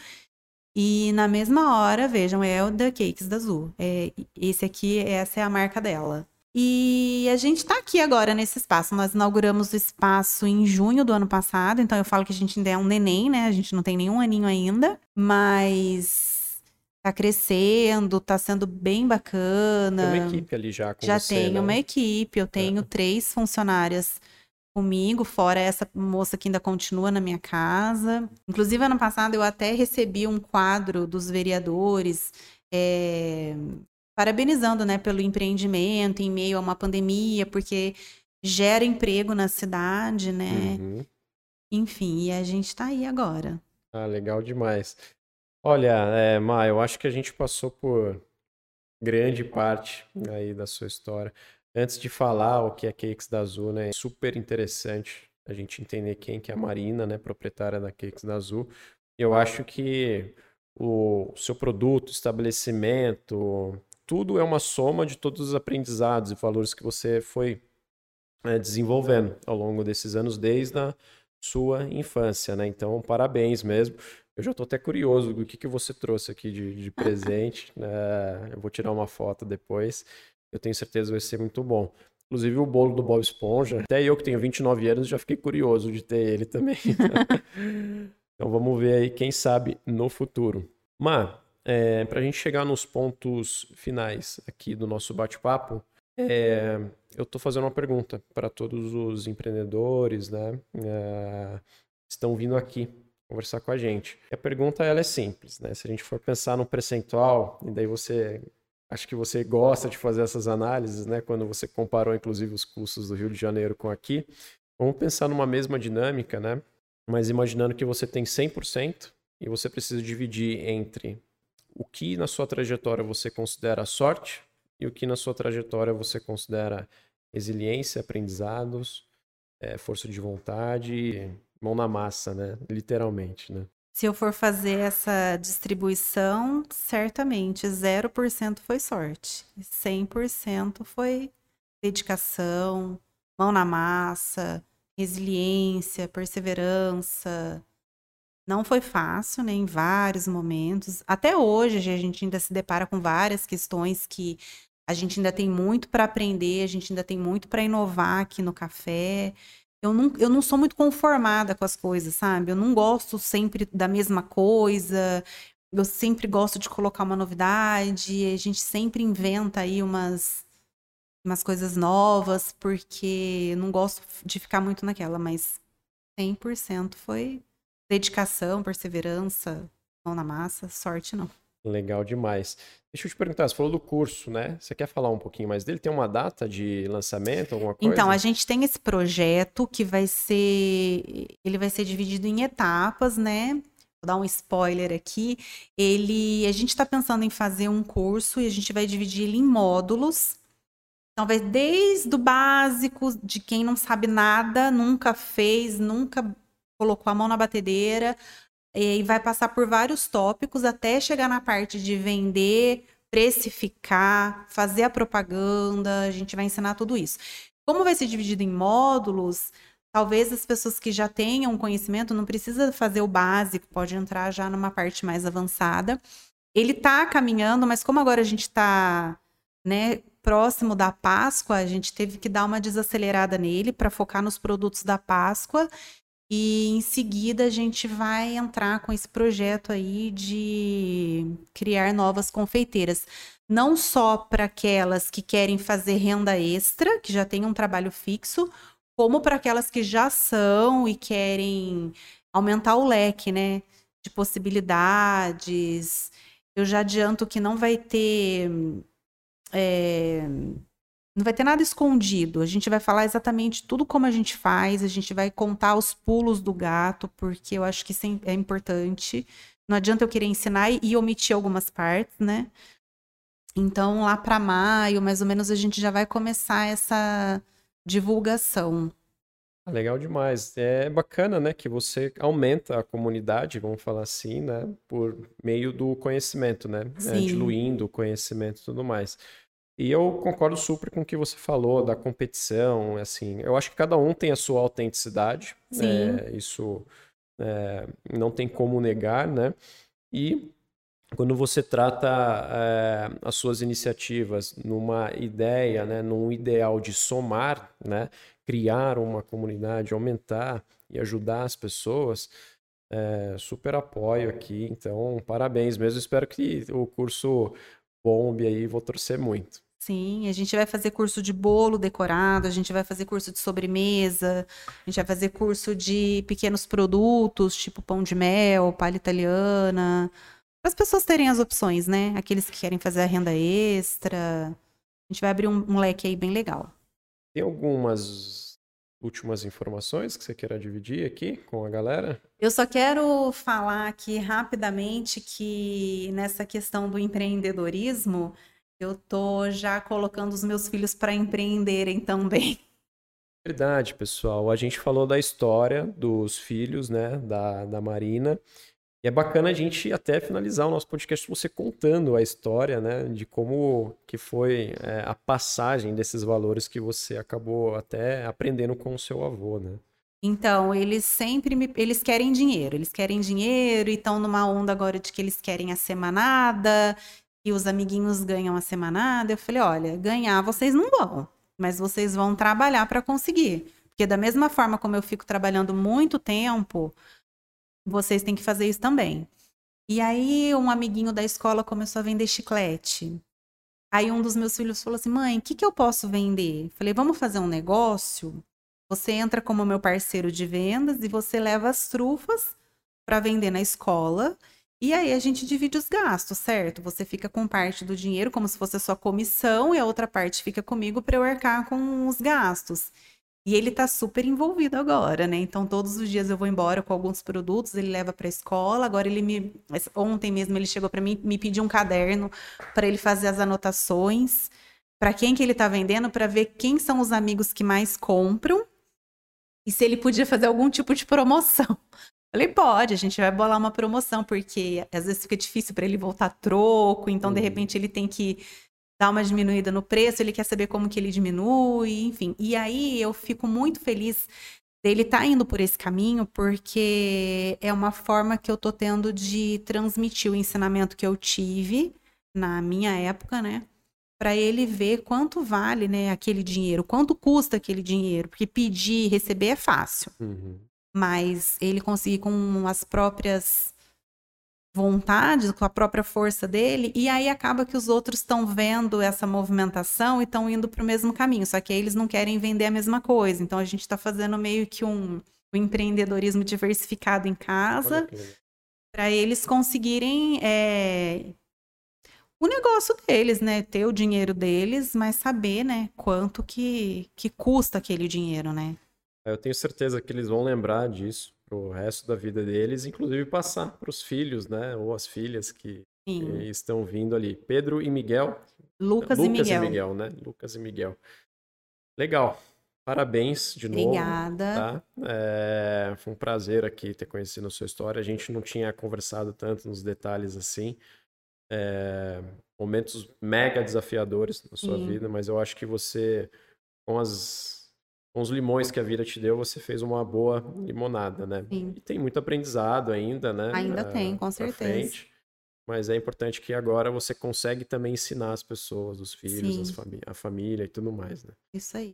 e na mesma hora vejam, é o da Cakes da Azul. É, esse aqui, essa é a marca dela. E a gente está aqui agora nesse espaço. Nós inauguramos o espaço em junho do ano passado, então eu falo que a gente ainda é um neném, né? A gente não tem nenhum aninho ainda, mas tá crescendo, tá sendo bem bacana. Tem uma equipe ali já com Já você, tenho né? uma equipe, eu tenho é. três funcionárias comigo, fora essa moça que ainda continua na minha casa. Inclusive, ano passado eu até recebi um quadro dos vereadores é, parabenizando, né, pelo empreendimento em meio a uma pandemia, porque gera emprego na cidade, né? Uhum. Enfim, e a gente está aí agora. Ah, legal demais. Olha, é, Ma, eu acho que a gente passou por grande parte aí da sua história. Antes de falar o que é Cakes da Azul, né, é super interessante a gente entender quem que é a Marina, né, proprietária da Cakes da Azul. Eu acho que o seu produto, estabelecimento, tudo é uma soma de todos os aprendizados e valores que você foi é, desenvolvendo ao longo desses anos, desde a sua infância, né? Então, parabéns mesmo. Eu já estou até curioso do que, que você trouxe aqui de, de presente. (laughs) Né? Eu vou tirar uma foto depois. Eu tenho certeza que vai ser muito bom. Inclusive o bolo do Bob Esponja. Até eu que tenho 29 anos já fiquei curioso de ter ele também. (laughs) então vamos ver aí, quem sabe, no futuro. Mas é, para a gente chegar nos pontos finais aqui do nosso bate-papo, é, eu estou fazendo uma pergunta para todos os empreendedores, né? É, estão vindo aqui conversar com a gente. E a pergunta ela é simples, né? Se a gente for pensar no percentual, e daí você acho que você gosta de fazer essas análises, né? Quando você comparou, inclusive, os custos do Rio de Janeiro com aqui. Vamos pensar numa mesma dinâmica, né? Mas imaginando que você tem 100% e você precisa dividir entre o que na sua trajetória você considera sorte e o que na sua trajetória você considera resiliência, aprendizados, é, força de vontade, mão na massa, né? Literalmente, né? Se eu for fazer essa distribuição, certamente 0% foi sorte, 100% foi dedicação, mão na massa, resiliência, perseverança. Não foi fácil, né, em vários momentos. Até hoje a gente ainda se depara com várias questões que a gente ainda tem muito para aprender, a gente ainda tem muito para inovar aqui no café eu não, eu não sou muito conformada com as coisas, sabe? Eu não gosto sempre da mesma coisa. Eu sempre gosto de colocar uma novidade. A gente sempre inventa aí umas, umas coisas novas, porque eu não gosto de ficar muito naquela, mas 100% foi dedicação, perseverança, mão na massa, sorte não. Legal demais. Deixa eu te perguntar, você falou do curso, né? Você quer falar um pouquinho mais dele? Tem uma data de lançamento, alguma coisa? Então, a gente tem esse projeto que vai ser. Ele vai ser dividido em etapas, né? Vou dar um spoiler aqui. Ele. A gente está pensando em fazer um curso e a gente vai dividir ele em módulos. Então, vai desde o básico, de quem não sabe nada, nunca fez, nunca colocou a mão na batedeira, e vai passar por vários tópicos até chegar na parte de vender, precificar, fazer a propaganda. A gente vai ensinar tudo isso. Como vai ser dividido em módulos, talvez as pessoas que já tenham conhecimento não precisa fazer o básico, pode entrar já numa parte mais avançada. Ele está caminhando, mas como agora a gente está né, próximo da Páscoa, a gente teve que dar uma desacelerada nele para focar nos produtos da Páscoa e em seguida a gente vai entrar com esse projeto aí de criar novas confeiteiras. Não só para aquelas que querem fazer renda extra, que já têm um trabalho fixo, como para aquelas que já são e querem aumentar o leque, né? De possibilidades. Eu já adianto que não vai ter. É não vai ter nada escondido. A gente vai falar exatamente tudo como a gente faz, a gente vai contar os pulos do gato, porque eu acho que isso é importante. Não adianta eu querer ensinar e omitir algumas partes, né? Então, lá para maio, mais ou menos, a gente já vai começar essa divulgação. Ah, legal demais. É bacana, né, que você aumenta a comunidade, vamos falar assim, né, por meio do conhecimento, né, é, diluindo o conhecimento e tudo mais. E eu concordo super com o que você falou da competição, assim, eu acho que cada um tem a sua autenticidade, é, isso é, não tem como negar, né? E quando você trata é, as suas iniciativas numa ideia, né, num ideal de somar, né, criar uma comunidade, aumentar e ajudar as pessoas, super apoio aqui. Então, parabéns mesmo. Espero que o curso bombe aí, vou torcer muito. Sim, a gente vai fazer curso de bolo decorado, a gente vai fazer curso de sobremesa, a gente vai fazer curso de pequenos produtos, tipo pão de mel, palha italiana, para as pessoas terem as opções, né? Aqueles que querem fazer a renda extra. A gente vai abrir um, um leque aí bem legal. Tem algumas últimas informações que você queira dividir aqui com a galera? Eu só quero falar aqui rapidamente que nessa questão do empreendedorismo, eu tô já colocando os meus filhos para empreenderem também. (laughs) Verdade, pessoal. A gente falou da história dos filhos, né, da, da Marina. E é bacana a gente até finalizar o nosso podcast você contando a história, né, de como que foi é, a passagem desses valores que você acabou até aprendendo com o seu avô, né? Então, eles sempre me, eles querem dinheiro, eles querem dinheiro e estão numa onda agora de que eles querem a semanada e os amiguinhos ganham a semanada, eu falei: olha, ganhar vocês não vão, mas vocês vão trabalhar para conseguir. Porque da mesma forma como eu fico trabalhando muito tempo, vocês têm que fazer isso também. E aí um amiguinho da escola começou a vender chiclete. Aí um dos meus filhos falou assim: mãe, o que, que eu posso vender? falei: vamos fazer um negócio. Você entra como meu parceiro de vendas e você leva as trufas para vender na escola. E aí a gente divide os gastos, certo? Você fica com parte do dinheiro como se fosse a sua comissão e a outra parte fica comigo para eu arcar com os gastos. E ele tá super envolvido agora, né? Então todos os dias eu vou embora com alguns produtos, ele leva para escola. Agora ele me ontem mesmo ele chegou para mim, me pediu um caderno para ele fazer as anotações, para quem que ele tá vendendo, para ver quem são os amigos que mais compram e se ele podia fazer algum tipo de promoção. Falei, pode, a gente vai bolar uma promoção, porque às vezes fica difícil para ele voltar troco, então de uhum. repente ele tem que dar uma diminuída no preço, ele quer saber como que ele diminui, enfim. E aí eu fico muito feliz dele estar tá indo por esse caminho, porque é uma forma que eu tô tendo de transmitir o ensinamento que eu tive na minha época, né? Para ele ver quanto vale, né, aquele dinheiro, quanto custa aquele dinheiro, porque pedir e receber é fácil. Uhum. Mas ele conseguir com as próprias vontade, com a própria força dele, e aí acaba que os outros estão vendo essa movimentação e estão indo para o mesmo caminho, só que aí eles não querem vender a mesma coisa. Então a gente está fazendo meio que um, um, empreendedorismo diversificado em casa para eles conseguirem é, o negócio deles, né? Ter o dinheiro deles, mas saber, né, quanto que, que custa aquele dinheiro, né? Eu tenho certeza que eles vão lembrar disso o resto da vida deles, inclusive passar para os filhos, né? Ou as filhas que, que, estão vindo ali. Pedro e Miguel. Lucas, Lucas e Miguel. e Miguel, né? Lucas e Miguel. Legal. Parabéns de novo. Obrigada. Tá? É, foi um prazer aqui ter conhecido a sua história. A gente não tinha conversado tanto nos detalhes assim. É, momentos mega desafiadores na sua Sim. vida, mas eu acho que você, com as com os limões que a vida te deu, você fez uma boa limonada, né? Sim. E tem muito aprendizado ainda, né? Ainda uh, tem, com certeza. Frente. Mas é importante que agora você consegue também ensinar as pessoas, os filhos, fami a família e tudo mais, né? Isso aí.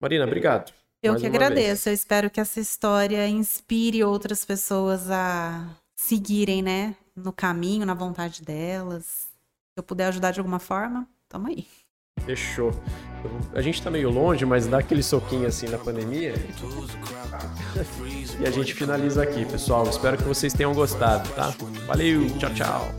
Marina, obrigado. Eu que agradeço. Vez. Eu espero que essa história inspire outras pessoas a seguirem, né? No caminho, na vontade delas. Se eu puder ajudar de alguma forma, tamo aí. Fechou. A gente tá meio longe, mas dá aquele soquinho assim na pandemia. e a gente finaliza aqui, pessoal. Espero que vocês tenham gostado, tá? Valeu, tchau, tchau.